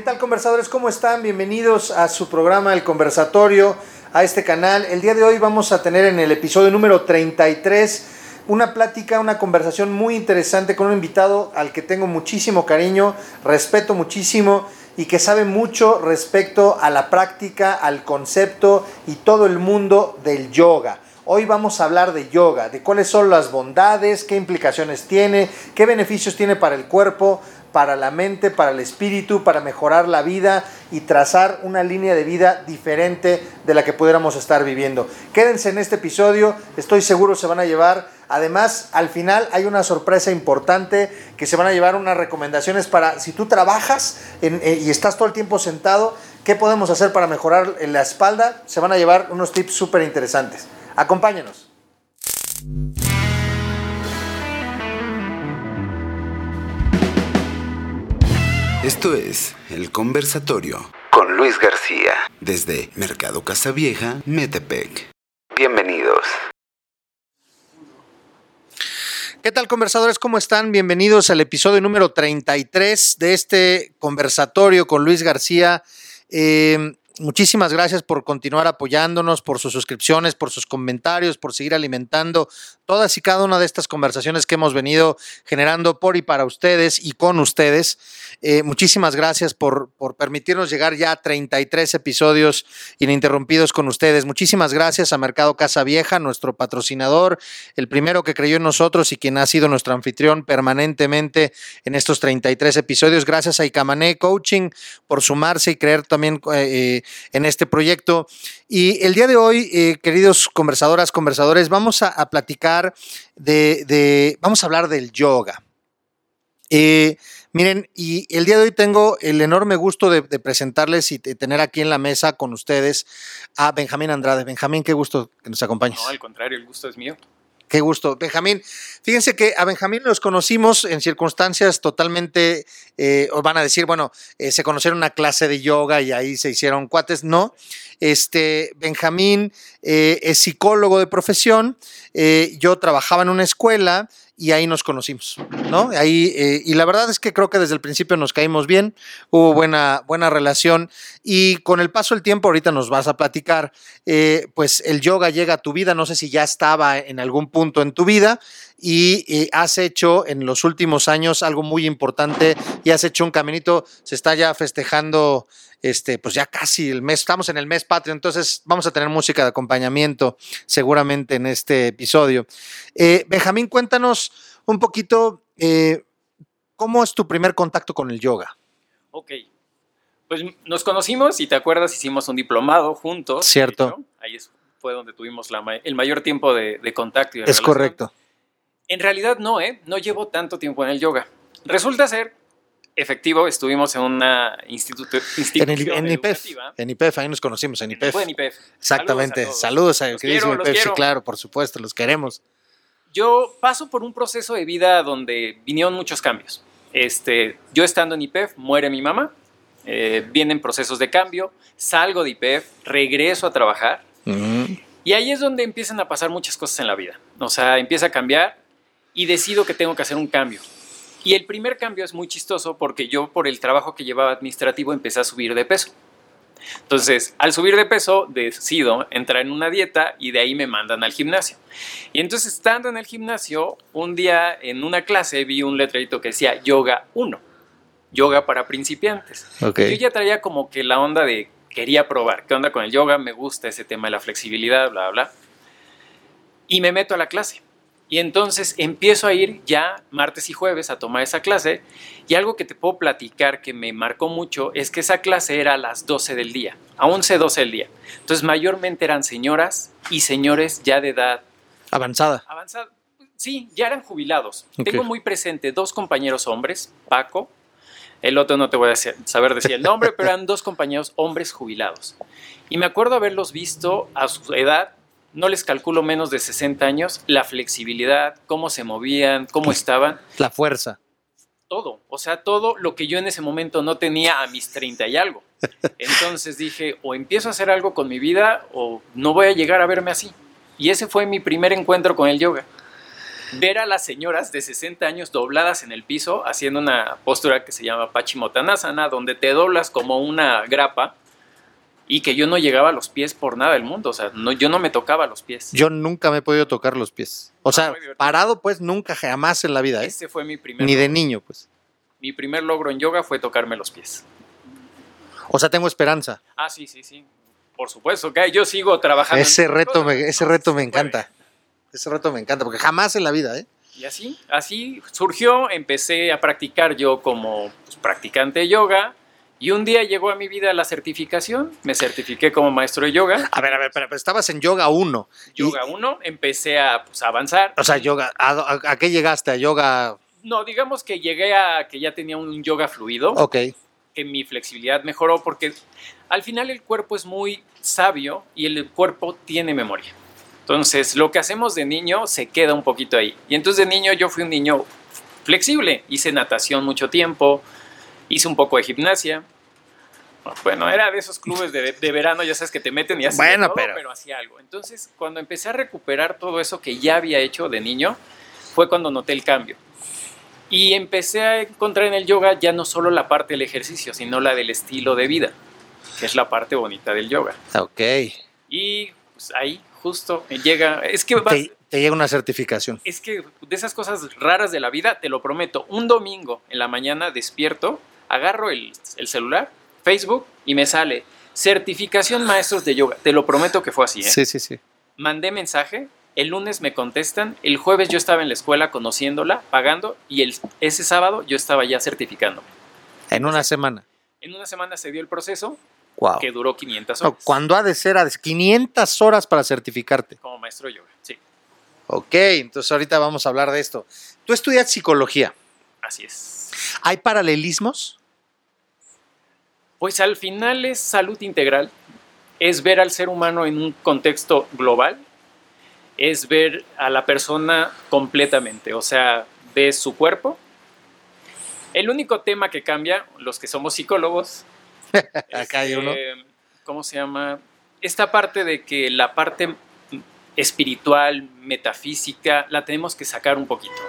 ¿Qué tal conversadores? ¿Cómo están? Bienvenidos a su programa El Conversatorio, a este canal. El día de hoy vamos a tener en el episodio número 33 una plática, una conversación muy interesante con un invitado al que tengo muchísimo cariño, respeto muchísimo y que sabe mucho respecto a la práctica, al concepto y todo el mundo del yoga. Hoy vamos a hablar de yoga, de cuáles son las bondades, qué implicaciones tiene, qué beneficios tiene para el cuerpo, para la mente, para el espíritu, para mejorar la vida y trazar una línea de vida diferente de la que pudiéramos estar viviendo. Quédense en este episodio, estoy seguro se van a llevar. Además, al final hay una sorpresa importante que se van a llevar unas recomendaciones para si tú trabajas eh, y estás todo el tiempo sentado, ¿qué podemos hacer para mejorar la espalda? Se van a llevar unos tips súper interesantes. Acompáñenos. Esto es El Conversatorio con Luis García desde Mercado Casavieja, Metepec. Bienvenidos. ¿Qué tal conversadores? ¿Cómo están? Bienvenidos al episodio número 33 de este conversatorio con Luis García. Eh, Muchísimas gracias por continuar apoyándonos, por sus suscripciones, por sus comentarios, por seguir alimentando todas y cada una de estas conversaciones que hemos venido generando por y para ustedes y con ustedes. Eh, muchísimas gracias por, por, permitirnos llegar ya a 33 episodios ininterrumpidos con ustedes. Muchísimas gracias a Mercado Casa Vieja, nuestro patrocinador, el primero que creyó en nosotros y quien ha sido nuestro anfitrión permanentemente en estos 33 episodios. Gracias a Icamané Coaching por sumarse y creer también eh, en este proyecto. Y el día de hoy, eh, queridos conversadoras, conversadores, vamos a platicar de, de, vamos a hablar del yoga. Eh, miren, y el día de hoy tengo el enorme gusto de, de, presentarles y de tener aquí en la mesa con ustedes a Benjamín Andrade. Benjamín, qué gusto que nos acompañes. No, al contrario, el gusto es mío. Qué gusto. Benjamín, fíjense que a Benjamín los conocimos en circunstancias totalmente, eh, os van a decir, bueno, eh, se conocieron una clase de yoga y ahí se hicieron cuates. No, este, Benjamín eh, es psicólogo de profesión, yo trabajaba en una escuela y ahí nos conocimos, ¿no? Ahí, eh, y la verdad es que creo que desde el principio nos caímos bien, hubo buena, buena relación y con el paso del tiempo, ahorita nos vas a platicar, eh, pues el yoga llega a tu vida, no sé si ya estaba en algún punto en tu vida y eh, has hecho en los últimos años algo muy importante y has hecho un caminito, se está ya festejando este, pues ya casi el mes, estamos en el mes patrio, entonces vamos a tener música de acompañamiento seguramente en este episodio. Eh, Benjamín, cuéntanos un poquito eh, cómo es tu primer contacto con el yoga. Ok, pues nos conocimos y te acuerdas, hicimos un diplomado juntos. Cierto. Hecho. Ahí fue donde tuvimos la, el mayor tiempo de, de contacto. Y de es relación. correcto. En realidad no, ¿eh? No llevo tanto tiempo en el yoga. Resulta ser efectivo, estuvimos en una institu institución en, el, en IPEF, en IPEF, ahí nos conocimos, en IPEF. Fue en IPEF. Exactamente, saludos, saludos a los queridísimo IPEF, sí, claro, por supuesto, los queremos. Yo paso por un proceso de vida donde vinieron muchos cambios. Este, yo estando en IPEF, muere mi mamá, eh, vienen procesos de cambio, salgo de IPEF, regreso a trabajar, uh -huh. y ahí es donde empiezan a pasar muchas cosas en la vida. O sea, empieza a cambiar y decido que tengo que hacer un cambio. Y el primer cambio es muy chistoso porque yo por el trabajo que llevaba administrativo empecé a subir de peso. Entonces, al subir de peso, decido entrar en una dieta y de ahí me mandan al gimnasio. Y entonces, estando en el gimnasio, un día en una clase vi un letrerito que decía Yoga 1, yoga para principiantes. Okay. Yo ya traía como que la onda de quería probar, qué onda con el yoga, me gusta ese tema de la flexibilidad, bla, bla. Y me meto a la clase. Y entonces empiezo a ir ya martes y jueves a tomar esa clase y algo que te puedo platicar que me marcó mucho es que esa clase era a las 12 del día, a 11, 12 del día. Entonces mayormente eran señoras y señores ya de edad avanzada. Avanzada. Sí, ya eran jubilados. Okay. Tengo muy presente dos compañeros hombres, Paco, el otro no te voy a saber decir el nombre, pero eran dos compañeros hombres jubilados. Y me acuerdo haberlos visto a su edad no les calculo menos de 60 años, la flexibilidad, cómo se movían, cómo estaban. La fuerza. Todo, o sea, todo lo que yo en ese momento no tenía a mis 30 y algo. Entonces dije, o empiezo a hacer algo con mi vida o no voy a llegar a verme así. Y ese fue mi primer encuentro con el yoga. ver a las señoras de 60 años dobladas en el piso haciendo una postura que se llama Pachimotanasana, donde te doblas como una grapa y que yo no llegaba a los pies por nada del mundo, o sea, no, yo no me tocaba los pies. Yo nunca me he podido tocar los pies. O sea, muy divertido. parado pues nunca jamás en la vida, ¿eh? Ese fue mi primer Ni de niño, pues. Mi primer logro en yoga fue tocarme los pies. O sea, tengo esperanza. Ah, sí, sí, sí. Por supuesto, que yo sigo trabajando. Ese reto, me, ese reto me encanta. Ese reto me encanta, porque jamás en la vida, ¿eh? Y así, así surgió, empecé a practicar yo como pues, practicante de yoga y un día llegó a mi vida la certificación, me certifiqué como maestro de yoga, A ver, a ver, pero, pero estabas en yoga 1. yoga 1, empecé a pues, avanzar. O sea, yoga, ¿a, a- a qué llegaste? ¿A yoga? No, digamos que llegué a que ya tenía un yoga fluido, Ok. que mi flexibilidad mejoró porque al final el cuerpo es muy sabio y el cuerpo tiene memoria. Entonces, lo que hacemos de niño se queda un poquito ahí. Y entonces de niño yo fui un niño flexible, hice natación mucho tiempo, hice un poco de gimnasia. Bueno, era de esos clubes de, de verano, ya sabes que te meten y haces de Bueno, todo, pero- pero hacía algo. Entonces, cuando empecé a recuperar todo eso que ya había hecho de niño, fue cuando noté el cambio. Y empecé a encontrar en el yoga ya no solo la parte del ejercicio, sino la del estilo de vida, que es la parte bonita del yoga. Ok. Y pues, ahí justo llega, es que vas- Te, te llega una certificación. es que de esas cosas raras de la vida, te lo prometo, un domingo en la mañana despierto, agarro el, el celular, Facebook y me sale certificación maestros de yoga. Te lo prometo que fue así. ¿eh? Sí, sí, sí. Mandé mensaje, el lunes me contestan, el jueves yo estaba en la escuela conociéndola, pagando y el, ese sábado yo estaba ya certificando. En una semana. En una semana se dio el proceso Wow. que duró 500 No, horas cuando ha de ser a 500 horas para certificarte. como maestro de yoga. Sí, Ok, entonces ahorita vamos a hablar de esto. Tú estudias psicología. así es. ¿Hay paralelismos? Pues al final es salud integral, es ver al ser humano en un contexto global, es ver a la persona completamente, o sea, ves su cuerpo. El único tema que cambia, los que somos psicólogos, Acá hay uno. eh, ¿cómo se llama? Esta parte de que la parte espiritual, metafísica, la tenemos que sacar un poquito,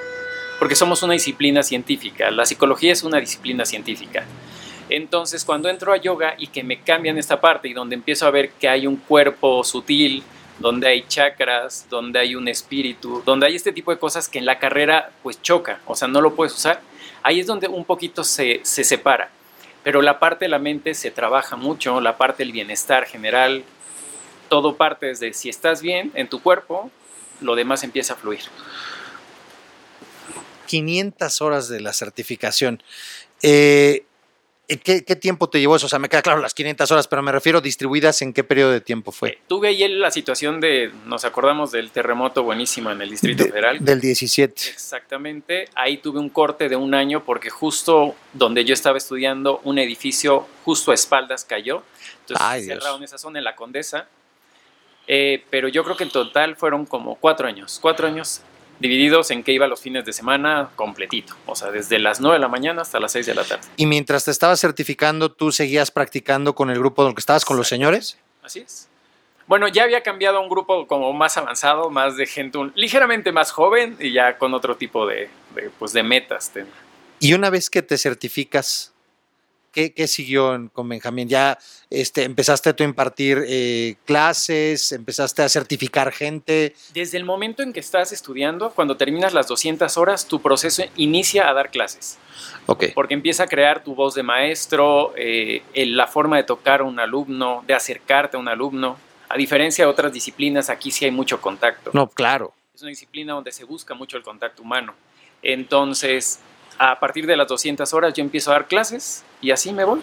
porque somos una disciplina científica, la psicología es una disciplina científica. Entonces, cuando entro a yoga y que me cambian esta parte y donde empiezo a ver que hay un cuerpo sutil, donde hay chakras, donde hay un espíritu, donde hay este tipo de cosas que en la carrera pues choca, o sea, no lo puedes usar, ahí es donde un poquito se, se separa. Pero la parte de la mente se trabaja mucho, la parte del bienestar general, todo parte desde si estás bien en tu cuerpo, lo demás empieza a fluir. 500 horas de la certificación. Eh, ¿qué, qué tiempo te llevó eso? O sea, me queda claro las 500 horas, pero me refiero distribuidas en qué periodo de tiempo fue. Eh, Tuve ahí la situación de, nos acordamos del terremoto buenísimo en el Distrito De- Federal. Del 17. Exactamente, ahí tuve un corte de un año porque justo donde yo estaba estudiando, un edificio justo a espaldas cayó. Entonces Ay, Dios. cerraron esa zona en la Condesa. Eh, pero yo creo que en total fueron como cuatro años. Cuatro años divididos en que iba los fines de semana completito. O sea, desde las 9 de la mañana hasta las 6 de la tarde. Y mientras te estabas certificando, tú seguías practicando con el grupo que estabas, con los señores. Así es. Bueno, ya había cambiado a un grupo como más avanzado, más de gente un- ligeramente más joven y ya con otro tipo de, de, pues, de metas. Y una vez que te certificas, ¿qué, qué siguió en- con Benjamín? ¿Ya este, empezaste tú a impartir eh, clases? ¿Empezaste a certificar gente? Desde el momento en que estás estudiando, cuando terminas las 200 horas, tu proceso inicia a dar clases, Ok. porque empieza a crear tu voz de maestro, eh, el- la forma de tocar a un alumno, de acercarte a un alumno. A diferencia de otras disciplinas, aquí sí hay mucho contacto. No, claro. Es una disciplina donde se busca mucho el contacto humano. Entonces, a partir de las 200 horas yo empiezo a dar clases y así me voy.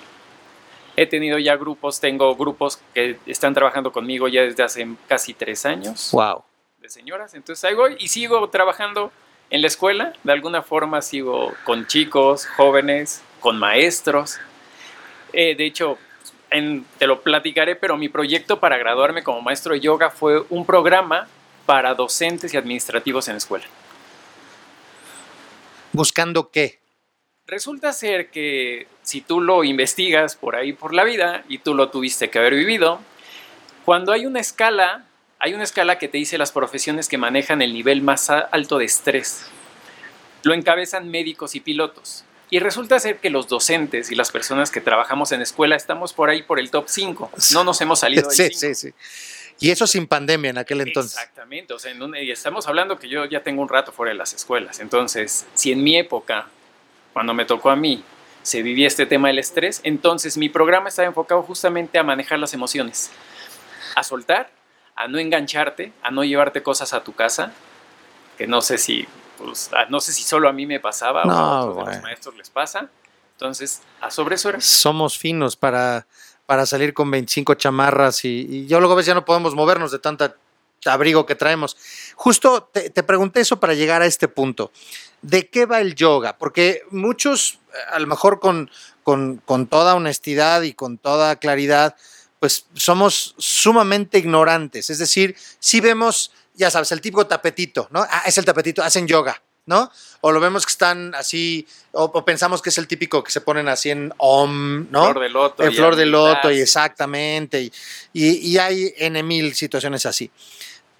He tenido ya grupos, tengo grupos que están trabajando conmigo ya desde hace casi tres años Wow. de señoras. Entonces ahí voy y sigo trabajando en la escuela. De alguna forma sigo con chicos, jóvenes, con maestros. Eh, de hecho, en- te lo platicaré, pero mi proyecto para graduarme como maestro de yoga fue un programa para docentes y administrativos en escuela. ¿Buscando qué? Resulta ser que si tú lo investigas por ahí por la vida y tú lo tuviste que haber vivido, cuando hay una escala Hay una escala que te dice las profesiones que manejan el nivel más alto de estrés. Lo encabezan médicos y pilotos. Y resulta ser que los docentes y las personas que trabajamos en escuela estamos por ahí por el top 5. No nos hemos salido del Sí, 5. sí, sí. Y eso sin pandemia en aquel entonces. Exactamente, o sea, en y estamos hablando que yo ya tengo un rato fuera de las escuelas. Entonces, si en mi época, cuando me tocó a mí, se vivía este tema del estrés, entonces mi programa estaba enfocado justamente a manejar las emociones, a soltar, a no engancharte, a no llevarte cosas a tu casa, que no sé si, pues, a- no sé si solo a mí me pasaba o No, a otros de los maestros les pasa. Entonces, a sobre eso era. Somos finos para, para salir con 25 chamarras y, yo luego a veces ya no podemos movernos de tanta abrigo que traemos. Justo te, pregunté eso para llegar a este punto. ¿De qué va el yoga? Porque muchos, eh, a lo mejor con, con, con toda honestidad y con toda claridad, pues somos sumamente ignorantes. Es decir, si vemos, ya sabes, el típico tapetito, ¿no? Ah, es el tapetito, hacen yoga, ¿no? O lo vemos que están así, o, o pensamos que es el típico que se ponen así en om, ¿no? Flor de loto. en y flor de loto y exactamente y, y- y hay n mil situaciones así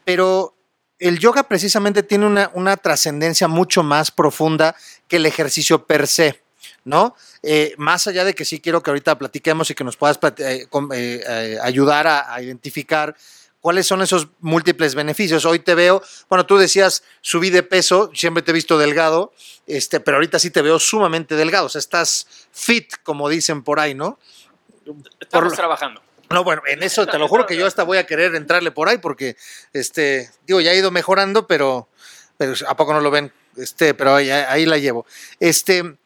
pero el yoga precisamente tiene una, una trascendencia mucho más profunda que el ejercicio per se ¿no? Eh, más allá de que sí quiero que ahorita platiquemos y que nos puedas eh, eh, eh, ayudar a, a identificar cuáles son esos múltiples beneficios. Hoy te veo, bueno, tú decías subí de peso, siempre te he visto delgado, este, pero ahorita sí te veo sumamente delgado, o sea, estás fit, como dicen por ahí, ¿no? Estamos por- trabajando. No, bueno, en eso te lo juro que yo hasta voy a querer entrarle por ahí porque, este, digo, ya ha ido mejorando, pero, pero ¿a poco no lo ven? Este, pero ahí, ahí la llevo. Este,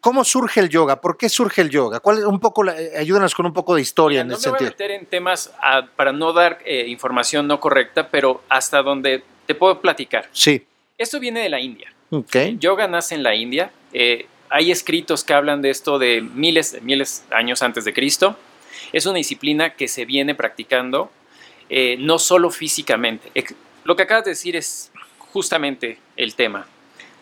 ¿cómo surge el yoga? ¿Por qué surge el yoga? ¿Cuál es un poco, eh, ayúdanos con un poco de historia en no ese me voy a sentido. meter en temas ah, para no dar eh, información no correcta, pero hasta donde te puedo platicar. Sí, Esto viene de la India. ok. Yoga nace en la India. eh, hay escritos que hablan de esto de miles de miles de años antes de Cristo. Es una disciplina que se viene practicando eh, no solo físicamente. Lo que acabas de decir es justamente el tema.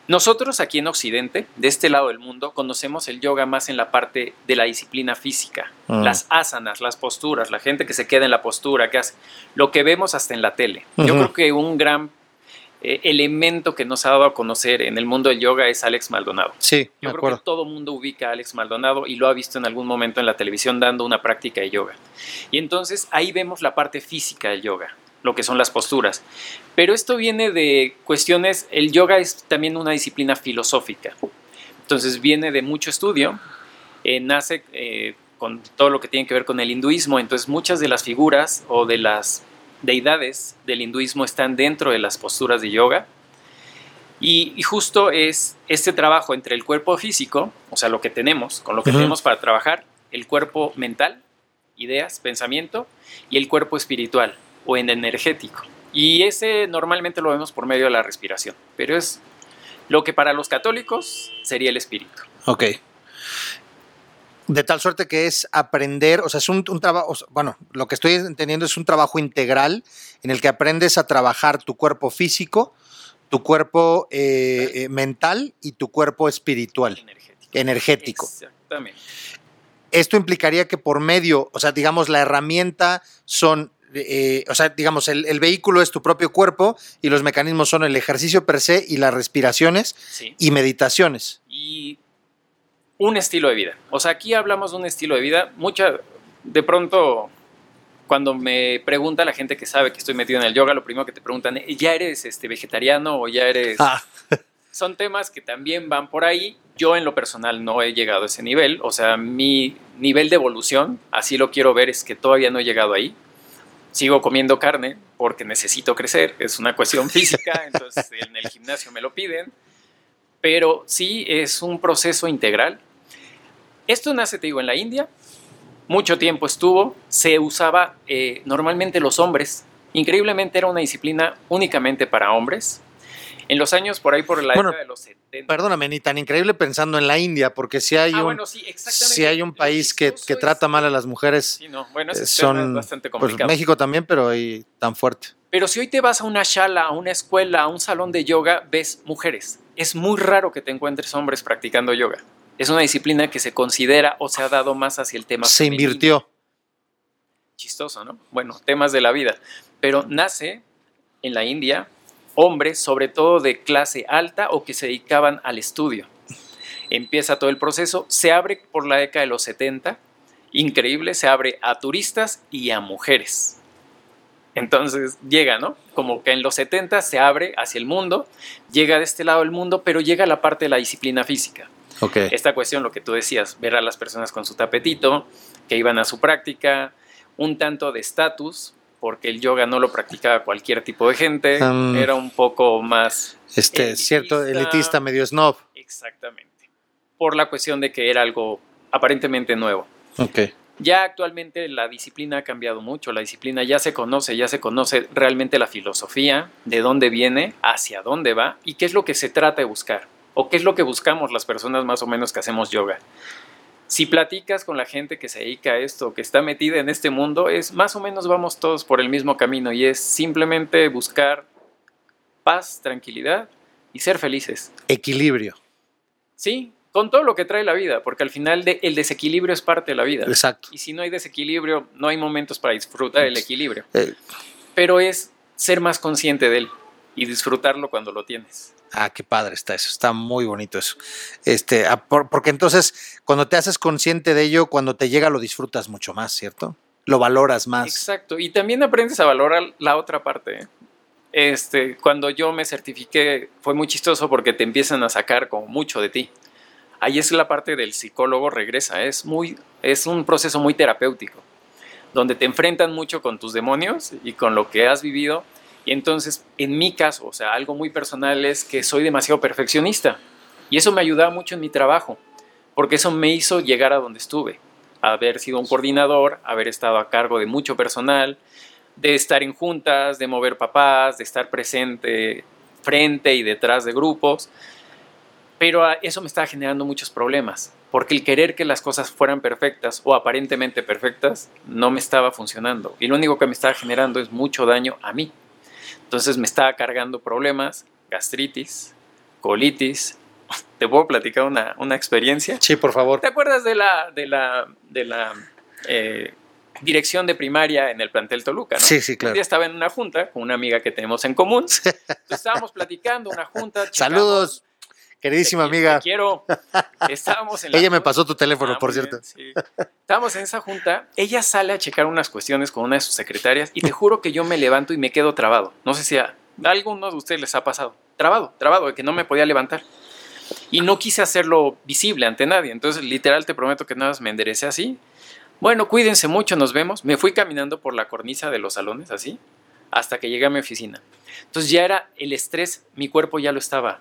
Nosotros aquí en Occidente, de este lado del mundo, conocemos el yoga más en la parte de la disciplina física. Mm. Las asanas, las posturas, la gente que se queda en la postura, que hace lo que vemos hasta en la tele. Yo creo que un gran eh, elemento que nos ha dado a conocer en el mundo del yoga es Alex Maldonado. Sí, me Yo creo acuerdo. que todo mundo ubica a Alex Maldonado y lo ha visto en algún momento en la televisión dando una práctica de yoga. Y entonces ahí vemos la parte física del yoga, lo que son las posturas. Pero esto viene de cuestiones, el yoga es también una disciplina filosófica. Entonces viene de mucho estudio, eh, nace eh, con todo lo que tiene que ver con el hinduismo, entonces muchas de las figuras o de las deidades del hinduismo están dentro de las posturas de yoga. Y, y justo es este trabajo entre el cuerpo físico, o sea, lo que tenemos, con lo que tenemos para trabajar, el cuerpo mental, ideas, pensamiento, y el cuerpo espiritual o en energético. Y ese normalmente lo vemos por medio de la respiración, pero es lo que para los católicos sería el espíritu. Ok. De tal suerte que es aprender, o sea, es un, un trabajo, bueno, lo que estoy entendiendo es un trabajo integral en el que aprendes a trabajar tu cuerpo físico, tu cuerpo eh, eh, mental y tu cuerpo espiritual, Energético. energético. Exactamente. Esto implicaría que por medio, o sea, digamos, la herramienta son, eh, o sea, digamos, el, el vehículo es tu propio cuerpo y los mecanismos son el ejercicio per se y las respiraciones Sí. y meditaciones. y un estilo de vida. O sea, aquí hablamos de un estilo de vida. Mucha, de pronto, cuando me pregunta la gente que sabe que estoy metido en el yoga, lo primero que te preguntan, ¿ya eres este, vegetariano o ya eres...? Ah, Son temas que también van por ahí. Yo en lo personal no he llegado a ese nivel. O sea, mi nivel de evolución, así lo quiero ver, es que todavía no he llegado ahí. Sigo comiendo carne porque necesito crecer. Es una cuestión física, entonces en el gimnasio me lo piden. Pero sí es un proceso integral. Esto nace, te digo, en la India. Mucho tiempo estuvo. Se usaba eh, normalmente los hombres. Increíblemente era una disciplina únicamente para hombres. En los años por ahí, por la Bueno, época de los 70. perdóname, ni tan increíble pensando en la India, porque si hay Ah, un, bueno, sí, exactamente. si hay un país que, que es trata mal a las mujeres, Sí, no, bueno, eh, son es bastante pues complicado. México también, pero ahí tan fuerte. Pero si hoy te vas a una shala, a una escuela, a un salón de yoga, ves mujeres. Es muy raro que te encuentres hombres practicando yoga. Es una disciplina que se considera o se ha dado más hacia el tema Se femenino. invirtió. Chistoso, ¿no? Bueno, temas de la vida. pero nace en la India hombres, sobre todo de clase alta o que se dedicaban al estudio. Empieza todo el proceso, se abre por la década de los 70, increíble, se abre a turistas y a mujeres. Entonces llega, ¿no? Como que en los 70 se abre hacia el mundo, llega de este lado del mundo, pero llega la parte de la disciplina física. Okay. Esta cuestión, lo que tú decías, ver a las personas con su tapetito, que iban a su práctica, un tanto de estatus, porque el yoga no lo practicaba cualquier tipo de gente, Um, era un poco más... Este, cierto, elitista, medio snob. Exactamente. Por la cuestión de que era algo aparentemente nuevo. Ok. Ya actualmente la disciplina ha cambiado mucho, la disciplina ya se conoce, ya se conoce realmente la filosofía, de dónde viene, hacia dónde va y qué es lo que se trata de buscar o qué es lo que buscamos las personas más o menos que hacemos yoga. Si platicas con la gente que se dedica a esto, que está metida en este mundo, es más o menos vamos todos por el mismo camino y es simplemente buscar paz, tranquilidad y ser felices. Equilibrio. Sí, con todo lo que trae la vida, porque al final de- el desequilibrio es parte de la vida. Exacto. Y si no hay desequilibrio, no hay momentos para disfrutar el equilibrio. Eh, Pero es ser más consciente de él y disfrutarlo cuando lo tienes. Ah, qué padre está eso, está muy bonito eso. Este, ah, por- porque entonces, cuando te haces consciente de ello, cuando te llega lo disfrutas mucho más, ¿cierto? Lo valoras más. Exacto. Y también aprendes a valorar la otra parte. ¿eh? Este, cuando yo me certifiqué, fue muy chistoso porque te empiezan a sacar como mucho de ti. Ahí es la parte del psicólogo regresa. Es muy, es un proceso muy terapéutico, donde te enfrentan mucho con tus demonios y con lo que has vivido. Y entonces, en mi caso, o sea, algo muy personal es que soy demasiado perfeccionista. Y eso me ayudaba mucho en mi trabajo, porque eso me hizo llegar a donde estuve. Haber sido un coordinador, haber estado a cargo de mucho personal, de estar en juntas, de mover papás, de estar presente frente y detrás de grupos. Pero ah, eso me estaba generando muchos problemas, porque el querer que las cosas fueran perfectas o aparentemente perfectas no me estaba funcionando. Y lo único que me estaba generando es mucho daño a mí. Entonces me estaba cargando problemas, gastritis, colitis. ¿Te puedo platicar una, una experiencia? Sí, por favor. ¿Te acuerdas de la, de la, de la eh, dirección de primaria en el plantel Toluca? ¿no? Sí, sí, Un claro. día estaba en una junta con una amiga que tenemos en común. Entonces, estábamos platicando una junta. checamos- Saludos, queridísima te amiga. Te quiero. Estábamos en la Ella me pasó tu teléfono, Ah, por muy cierto. bien, sí. Estábamos en esa junta. Ella sale a checar unas cuestiones con una de sus secretarias y te juro que yo me levanto y me quedo trabado. No sé si a, a alguno de ustedes les ha pasado. Trabado, trabado, de que no me podía levantar. Y no quise hacerlo visible ante nadie. Entonces, literal, te prometo que nada más me enderecé así. Bueno, cuídense mucho, nos vemos. Me fui caminando por la cornisa de los salones, así, hasta que llegué a mi oficina. Entonces ya era el estrés, mi cuerpo ya lo estaba,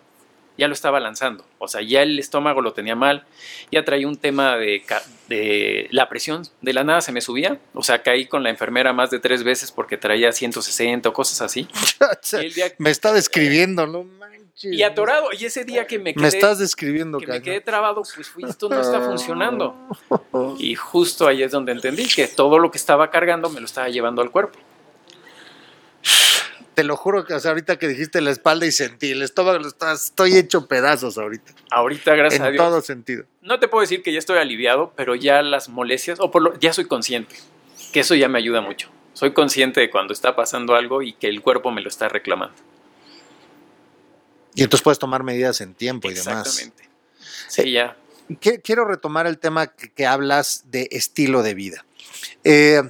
ya lo estaba lanzando. O sea, ya el estómago lo tenía mal, ya traía un tema de, de la presión, de la nada se me subía. O sea, caí con la enfermera más de tres veces porque traía 160 o cosas así. Día- me está describiendo, no manches. y atorado. Y ese día que me quedé, Me estás describiendo, que me quedé trabado, pues fui, esto no está funcionando. Y justo ahí es donde entendí que todo lo que estaba cargando me lo estaba llevando al cuerpo. Te lo juro que o sea, ahorita que dijiste la espalda y sentí el estómago, estoy hecho pedazos ahorita. Ahorita, gracias a En Dios. todo sentido. No te puedo decir que ya estoy aliviado, pero ya las molestias, o por lo, ya soy consciente, que eso ya me ayuda mucho. Soy consciente de cuando está pasando algo y que el cuerpo me lo está reclamando. Y entonces puedes tomar medidas en tiempo y demás. Exactamente. Sí, ya. Que- Quiero retomar el tema que, que hablas de estilo de vida. Eh,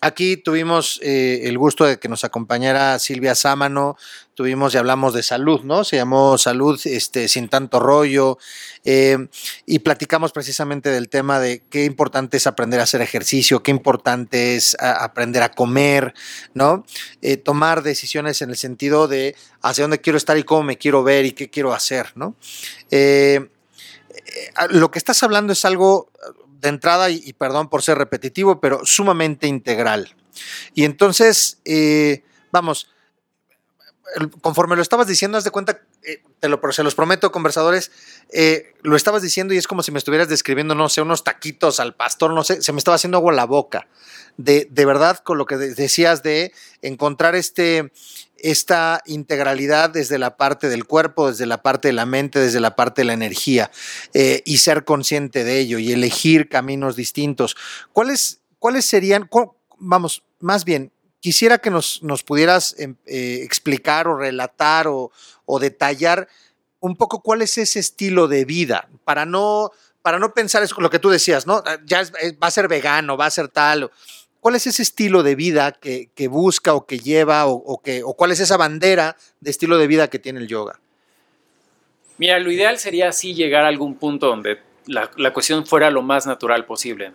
aquí tuvimos eh, el gusto de que nos acompañara Silvia Sámano, tuvimos y hablamos de salud, ¿no? Se llamó Salud este, sin tanto rollo eh, y platicamos precisamente del tema de qué importante es aprender a hacer ejercicio, qué importante es aprender a comer, ¿no? Eh, tomar decisiones en el sentido de hacia dónde quiero estar y cómo me quiero ver y qué quiero hacer, ¿no? Lo que estás hablando es algo de entrada, y, perdón por ser repetitivo, pero sumamente integral. Y entonces, eh, vamos, conforme lo estabas diciendo, haz de cuenta, eh, te lo, se los prometo, conversadores, eh, lo estabas diciendo y es como si me estuvieras describiendo, no sé, unos taquitos al pastor, no sé, se me estaba haciendo agua la boca. De, de verdad, con lo que de- decías de encontrar este, esta integralidad desde la parte del cuerpo, desde la parte de la mente, desde la parte de la energía eh, y ser consciente de ello y elegir caminos distintos. ¿Cuáles, cuáles serían, vamos, más bien, quisiera que nos, nos pudieras em, eh, explicar o relatar o, o, detallar un poco cuál es ese estilo de vida, para no, para no pensar lo que tú decías, ¿no? Ya va a ser vegano, va a ser tal. ¿Cuál es ese estilo de vida que, que busca o que lleva o, o, que, o cuál es esa bandera de estilo de vida que tiene el yoga? Mira, lo ideal sería así llegar a algún punto donde la, la cuestión fuera lo más natural posible.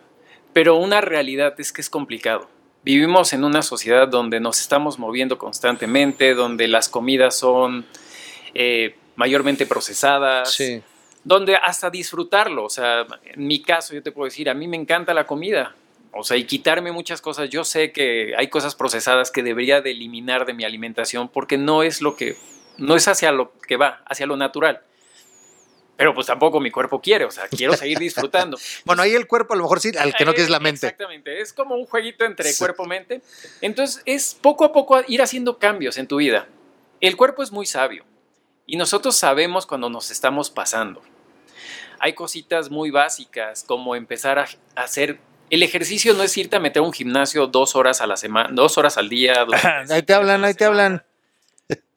Pero una realidad es que es complicado. Vivimos en una sociedad donde nos estamos moviendo constantemente, donde las comidas son eh, mayormente procesadas, Sí. donde hasta disfrutarlo, o sea, en mi caso yo te puedo decir, a mí me encanta la comida, o sea, y quitarme muchas cosas, yo sé que hay cosas procesadas que debería de eliminar de mi alimentación porque no es lo que, no es hacia lo que va, hacia lo natural. Pero pues tampoco mi cuerpo quiere, o sea, quiero seguir disfrutando. Bueno, ahí el cuerpo a lo mejor sí, al que no quiere es la mente. Exactamente, es como un jueguito entre cuerpo-mente. Entonces es poco a poco ir haciendo cambios en tu vida. El cuerpo es muy sabio y nosotros sabemos cuando nos estamos pasando. Hay cositas muy básicas como empezar a hacer... El ejercicio no es irte a meter a un gimnasio dos horas a la semana, dos horas al día. dos Ahí te hablan, ahí te hablan.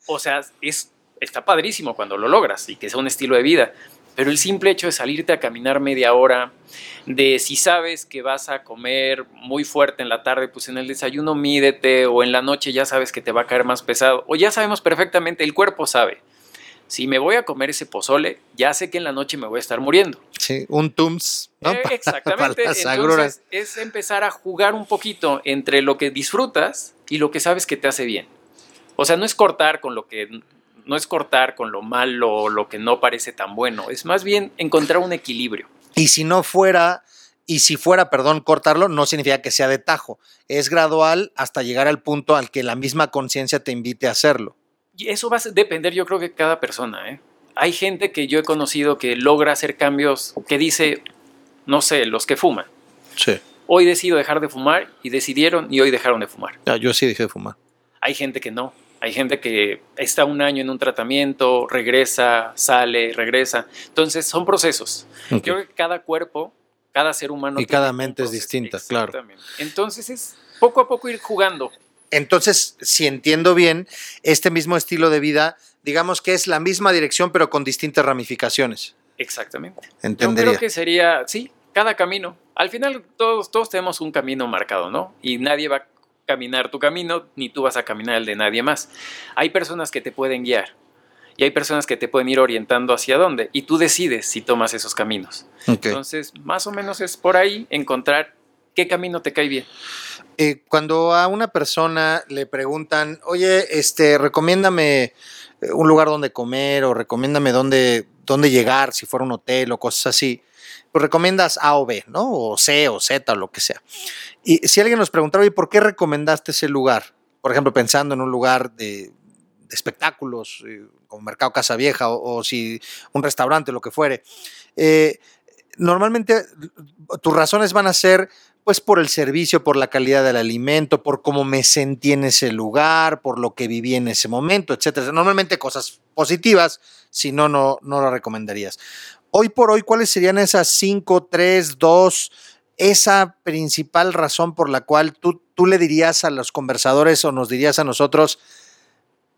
O sea, es, está padrísimo cuando lo logras y que sea un estilo de vida. Pero el simple hecho de salirte a caminar media hora, de si sabes que vas a comer muy fuerte en la tarde, pues en el desayuno mídete, o en la noche ya sabes que te va a caer más pesado, o ya sabemos perfectamente, el cuerpo sabe. Si me voy a comer ese pozole, ya sé que en la noche me voy a estar muriendo. Sí, un Tums, ¿no? Eh, exactamente. para las agruras. Entonces es empezar a jugar un poquito entre lo que disfrutas y lo que sabes que te hace bien. O sea, no es cortar con lo que no es cortar con lo malo o lo que no parece tan bueno, es más bien encontrar un equilibrio. Y si no fuera, y si fuera, perdón, cortarlo, no significa que sea de tajo. Es gradual hasta llegar al punto al que la misma conciencia te invite a hacerlo. Y eso va a depender, yo creo que cada persona. ¿eh? Hay gente que yo he conocido que logra hacer cambios que dice, no sé, los que fuman. Sí. Hoy decido dejar de fumar y decidieron y hoy dejaron de fumar. Ya, yo sí dejé de fumar. Hay gente que no. Hay gente que está un año en un tratamiento, regresa, sale, regresa. Entonces son procesos. Yo creo que cada cuerpo, cada ser humano. Y cada mente es distinta, claro. Entonces es poco a poco ir jugando. Entonces, si entiendo bien, este mismo estilo de vida, digamos que es la misma dirección, pero con distintas ramificaciones. Exactamente. Yo Entendería. creo que sería, sí, cada camino. Al final todos, todos tenemos un camino marcado, ¿no? Y nadie va a caminar tu camino, ni tú vas a caminar el de nadie más. Hay personas que te pueden guiar y hay personas que te pueden ir orientando hacia dónde y tú decides si tomas esos caminos. Entonces, más o menos es por ahí encontrar qué camino te cae bien. Eh, cuando a una persona le preguntan, oye, este, recomiéndame eh, un lugar donde comer o recomiéndame dónde, dónde llegar, si fuera un hotel o cosas así, pues recomiendas A o B, ¿no? O C o Z o lo que sea. Y si alguien nos preguntara, oye, ¿por qué recomendaste ese lugar? Por ejemplo, pensando en un lugar de, espectáculos, eh, como Mercado Casa Vieja o, si un restaurante, lo que fuere. normalmente tus razones van a ser pues por el servicio, por la calidad del alimento, por cómo me sentí en ese lugar, por lo que viví en ese momento, etcétera. Normalmente cosas positivas, si no, no, no lo recomendarías. Hoy por hoy, ¿cuáles serían esas cinco, tres, dos, esa principal razón por la cual tú, tú le dirías a los conversadores o nos dirías a nosotros,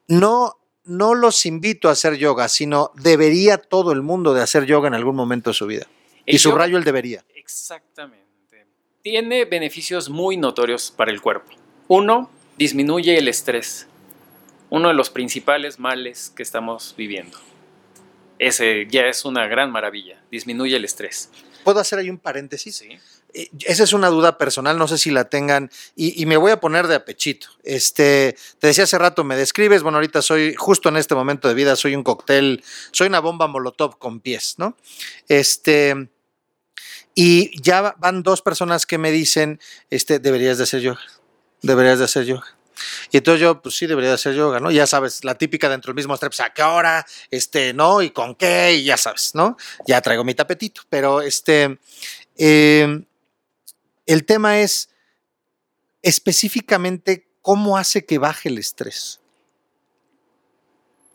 no, no los invito a hacer yoga, sino debería todo el mundo de hacer yoga en algún momento de su vida? El y subrayo el debería. Exactamente. Tiene beneficios muy notorios para el cuerpo. Uno, disminuye el estrés. Uno de los principales males que estamos viviendo. Ese ya es una gran maravilla. Disminuye el estrés. ¿Puedo hacer ahí un paréntesis? Sí. Eh, Esa es una duda personal, no sé si la tengan, y, y me voy a poner de apechito. Este, te decía hace rato, me describes, bueno, ahorita soy, justo en este momento de vida, soy un cóctel, soy una bomba molotov con pies, ¿no? Este, y ya va- van dos personas que me dicen, este, deberías de hacer yoga, deberías de hacer yoga. Y entonces yo, pues sí, debería de hacer yoga, ¿no? Ya sabes, la típica dentro del mismo strep, ¿a qué hora? Este, ¿no? ¿Y con qué? Y ya sabes, ¿no? Ya traigo mi tapetito, pero este, eh, el tema es específicamente cómo hace que baje el estrés.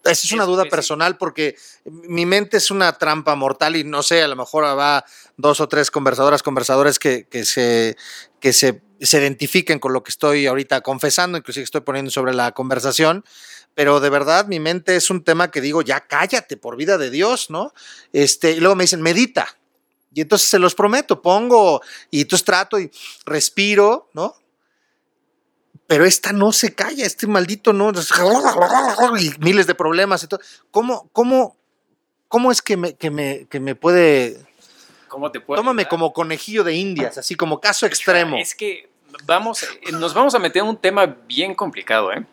Esa es una duda personal porque mi mente es una trampa mortal y no sé, a lo mejor va dos o tres conversadoras, conversadores que, que se, que se se identifiquen con lo que estoy ahorita confesando, inclusive estoy poniendo sobre la conversación, pero de verdad mi mente es un tema que digo, ya cállate por vida de Dios, ¿no? Este, y luego me dicen, medita. Y entonces se los prometo, pongo y entonces trato y respiro, ¿no? Pero esta no se calla, este maldito no, y miles de problemas y todo. ¿Cómo, cómo, cómo es que me, que me, que me puede ¿Cómo te puedo Tómame ayudar? como conejillo de indias, así como caso extremo. Es que vamos, eh, nos vamos a meter en un tema bien complicado, ¿eh?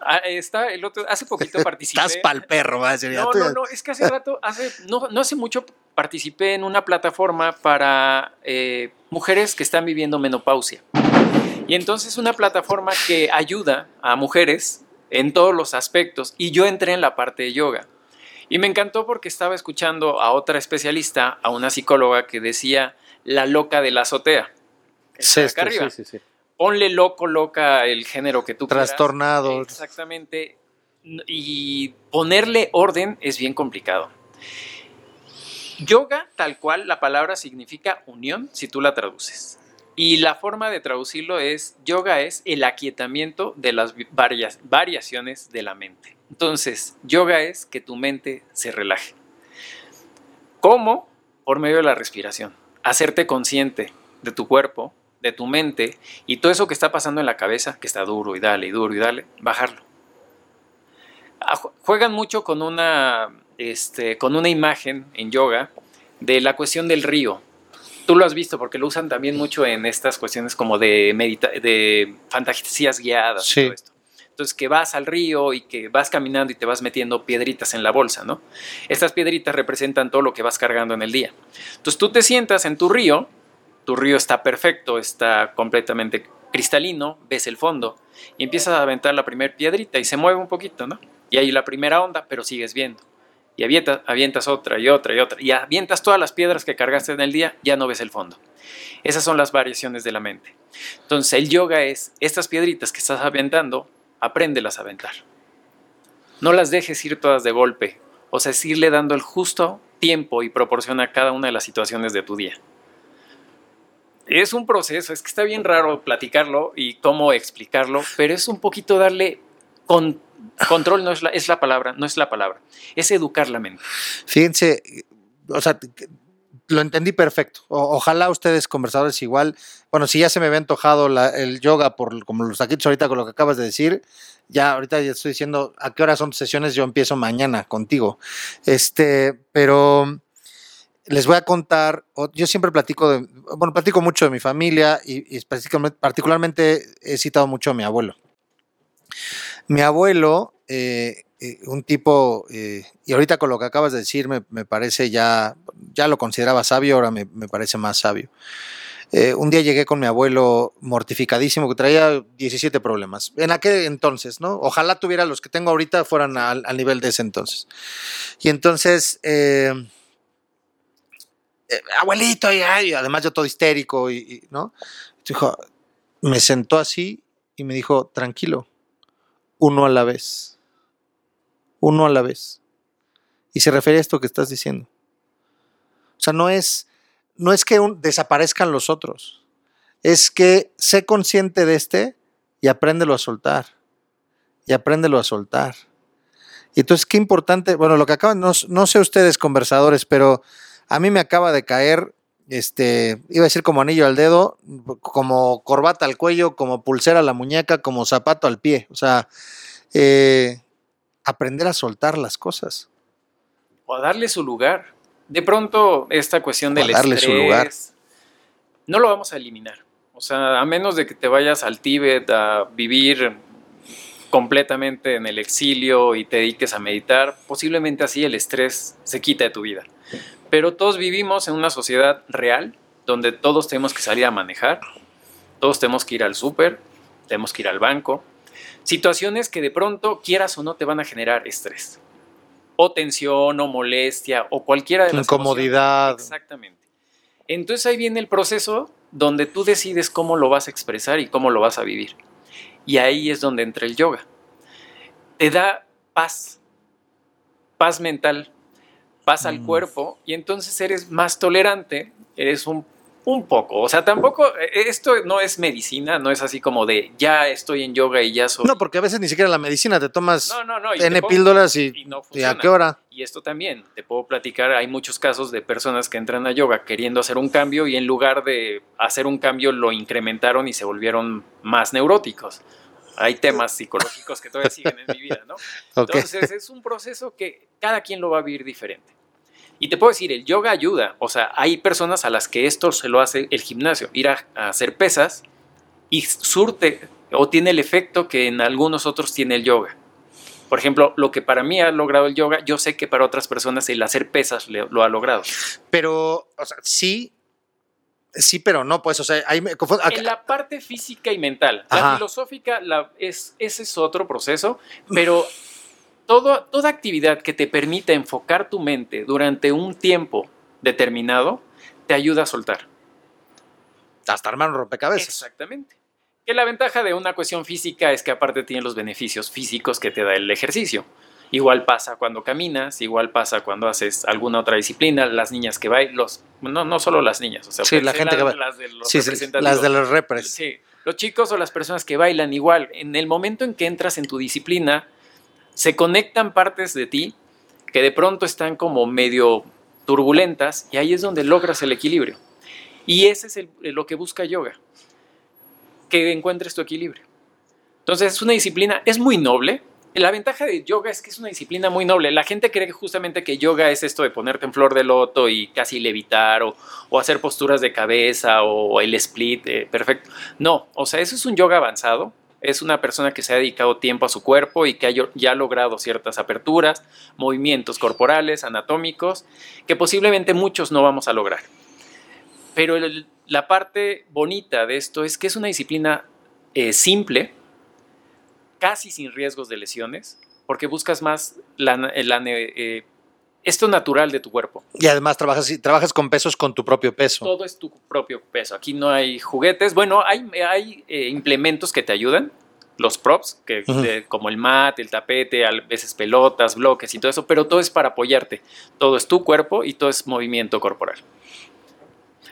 Ah, Está el otro, hace poquito participé. Estás pa'l perro, va a decir. No, no, no, es que hace rato, hace, no, no hace mucho participé en una plataforma para eh, mujeres que están viviendo menopausia. Y entonces una plataforma que ayuda a mujeres en todos los aspectos. Y yo entré en la parte de yoga. Y me encantó porque estaba escuchando a otra especialista, a una psicóloga que decía la loca de la azotea. Sí, acá arriba. sí, sí, sí. Ponle loco, loca el género que tú quieras. Trastornado. Exactamente. Y ponerle orden es bien complicado. Yoga, tal cual, la palabra significa unión, si tú la traduces. Y la forma de traducirlo es, yoga es el aquietamiento de las varias, variaciones de la mente. Entonces, yoga es que tu mente se relaje. ¿Cómo? Por medio de la respiración. Hacerte consciente de tu cuerpo, de tu mente y todo eso que está pasando en la cabeza, que está duro y dale y duro y dale, bajarlo. Ah, ju- Juegan mucho con una, este, con una imagen en yoga de la cuestión del río. Tú lo has visto porque lo usan también mucho en estas cuestiones como de, medita de fantasías guiadas. y Sí. todo esto. Entonces, que vas al río y que vas caminando y te vas metiendo piedritas en la bolsa, ¿no? Estas piedritas representan todo lo que vas cargando en el día. Entonces, tú te sientas en tu río, tu río está perfecto, está completamente cristalino, ves el fondo y empiezas a aventar la primera piedrita y se mueve un poquito, ¿no? Y hay la primera onda, pero sigues viendo. Y avientas, otra y otra y otra. Y avientas todas las piedras que cargaste en el día, ya no ves el fondo. Esas son las variaciones de la mente. Entonces, el yoga es estas piedritas que estás aventando, apréndelas a aventar. No las dejes ir todas de golpe. O sea, es irle dando el justo tiempo y proporción a cada una de las situaciones de tu día. Es un proceso, es que está bien raro platicarlo y cómo explicarlo, pero es un poquito darle control, no es la, es la palabra, no es la palabra, es educar la mente. Fíjense, o sea, lo entendí perfecto. Ojalá ustedes, conversadores, igual. Bueno, si ya se me había antojado el yoga por como los taquitos ahorita con lo que acabas de decir, ya ahorita ya estoy diciendo a qué hora son sesiones, yo empiezo mañana contigo. Este, pero les voy a contar, yo siempre platico bueno, platico mucho de mi familia y, y particularmente he citado mucho a mi abuelo. Mi abuelo, eh, eh, un tipo, eh, y ahorita con lo que acabas de decir, me, me parece ya, ya lo consideraba sabio, ahora me, me parece más sabio. Eh, un día llegué con mi abuelo mortificadísimo, que traía 17 problemas. En aquel entonces, ¿no? Ojalá tuviera los que tengo ahorita fueran al, al nivel de ese entonces. Y entonces, eh, abuelito, y, además yo todo histérico, y, ¿no? Me sentó así y me dijo, tranquilo, uno a la vez. Uno a la vez. Y se refiere a esto que estás diciendo. O sea, no es, no es que desaparezcan los otros. Es que sé consciente de este y apréndelo a soltar. Y apréndelo a soltar. Y entonces, qué importante, bueno, lo que acaban, no, no sé ustedes conversadores, pero a mí me acaba de caer, este, iba a decir como anillo al dedo, como corbata al cuello, como pulsera a la muñeca, como zapato al pie. O sea, eh, aprender a soltar las cosas. o a darle su lugar. De pronto, esta cuestión del O a darle su lugar. estrés, no lo vamos a eliminar. O sea, a menos de que te vayas al Tíbet a vivir completamente en el exilio y te dediques a meditar, posiblemente así el estrés se quita de tu vida. Pero todos vivimos en una sociedad real donde todos tenemos que salir a manejar, todos tenemos que ir al súper, tenemos que ir al banco. Situaciones que de pronto, quieras o no, te van a generar estrés o tensión o molestia o cualquiera de las Incomodidad. emociones. Exactamente. Entonces ahí viene el proceso donde tú decides cómo lo vas a expresar y cómo lo vas a vivir. Y ahí es donde entra el yoga. Te da paz, paz mental, paz al Mm. cuerpo y entonces eres más tolerante, eres un, Un poco, o sea, tampoco, eh, esto no es medicina, no es así como de ya estoy en yoga y ya soy. No, porque a veces ni siquiera la medicina te tomas No, no, no, y N píldoras y, y no y a qué hora. Y esto también, te puedo platicar, hay muchos casos de personas que entran a yoga queriendo hacer un cambio y en lugar de hacer un cambio lo incrementaron y se volvieron más neuróticos. Hay temas psicológicos que todavía siguen en mi vida, ¿no? Entonces es un proceso que cada quien lo va a vivir diferente. Y te puedo decir, el yoga ayuda. O sea, hay personas a las que esto se lo hace el gimnasio, ir a, a hacer pesas y surte o tiene el efecto que en algunos otros tiene el yoga. Por ejemplo, lo que para mí ha logrado el yoga, yo sé que para otras personas el hacer pesas le- lo ha logrado. Pero, o sea, sí, sí, pero no, pues, o sea, ahí me confundo. En la parte física y mental, la filosófica, la- es, ese es otro proceso, pero todo, toda actividad que te permita enfocar tu mente durante un tiempo determinado te ayuda a soltar. Hasta armar un rompecabezas. Exactamente. Que la ventaja de una cuestión física es que aparte tiene los beneficios físicos que te da el ejercicio. Igual pasa cuando caminas, igual pasa cuando haces alguna otra disciplina, las niñas que bailan, los, no, no solo las niñas, o sea, Sí, la gente que las- las de los Sí, las de los repres. Sí, los chicos o las personas que bailan igual, en el momento en que entras en tu disciplina, se conectan partes de ti que de pronto están como medio turbulentas y ahí es donde logras el equilibrio. Y ese es lo que busca yoga, que encuentres tu equilibrio. Entonces es una disciplina, es muy noble. La ventaja de yoga es que es una disciplina muy noble. La gente cree justamente que yoga es esto de ponerte en flor de loto y casi levitar o, o hacer posturas de cabeza o el split, eh, perfecto. No, o sea, eso es un yoga avanzado. Es una persona que se ha dedicado tiempo a su cuerpo y que ha ya ha logrado ciertas aperturas, movimientos corporales, anatómicos, que posiblemente muchos no vamos a lograr. Pero la parte bonita de esto es que es una disciplina eh, simple, casi sin riesgos de lesiones, porque buscas más la, la- eh, esto natural de tu cuerpo. Y además trabajas, trabajas con pesos con tu propio peso. Todo es tu propio peso. Aquí no hay juguetes. Bueno, hay, hay eh, implementos que te ayudan. Los props, que, de- como el mat, el tapete, a veces pelotas, bloques y todo eso, pero todo es para apoyarte. Todo es tu cuerpo y todo es movimiento corporal.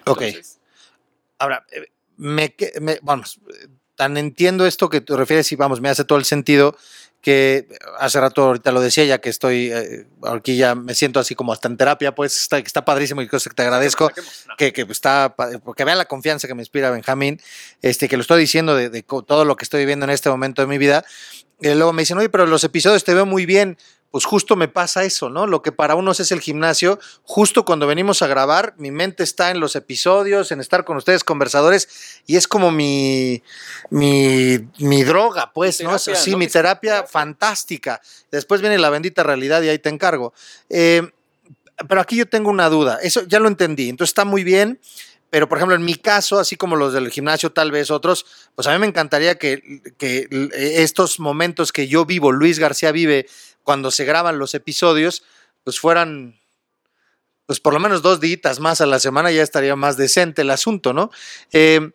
ok. Entonces, Ahora, eh, me, me- vamos, eh, tan entiendo esto que te refieres y vamos, me hace todo el sentido que hace rato ahorita lo decía, ya que estoy, eh, aquí ya me siento así como hasta en terapia, pues está, está padrísimo y cosa que te agradezco. que, que está, porque vean la confianza que me inspira Benjamín, este, que lo estoy diciendo de, de todo lo que estoy viviendo en este momento de mi vida. Y luego me dicen, oye, pero los episodios te veo muy bien. Pues justo me pasa eso, ¿no? Lo que para unos es el gimnasio, justo cuando venimos a grabar, mi mente está en los episodios, en estar con ustedes conversadores, y es como mi, mi, mi droga, pues, ¿no? Es terapia, así, ¿no? mi terapia. fantástica. Después viene la bendita realidad y ahí te encargo. Eh, pero aquí yo tengo una duda. Eso ya lo entendí. Entonces está muy bien. Pero, por ejemplo, en mi caso, así como los del gimnasio, tal vez otros, pues a mí me encantaría que, que estos momentos que yo vivo, Luis García vive cuando se graban los episodios, pues fueran, pues por lo menos dos días más a la semana, ya estaría más decente el asunto, ¿no? Eh,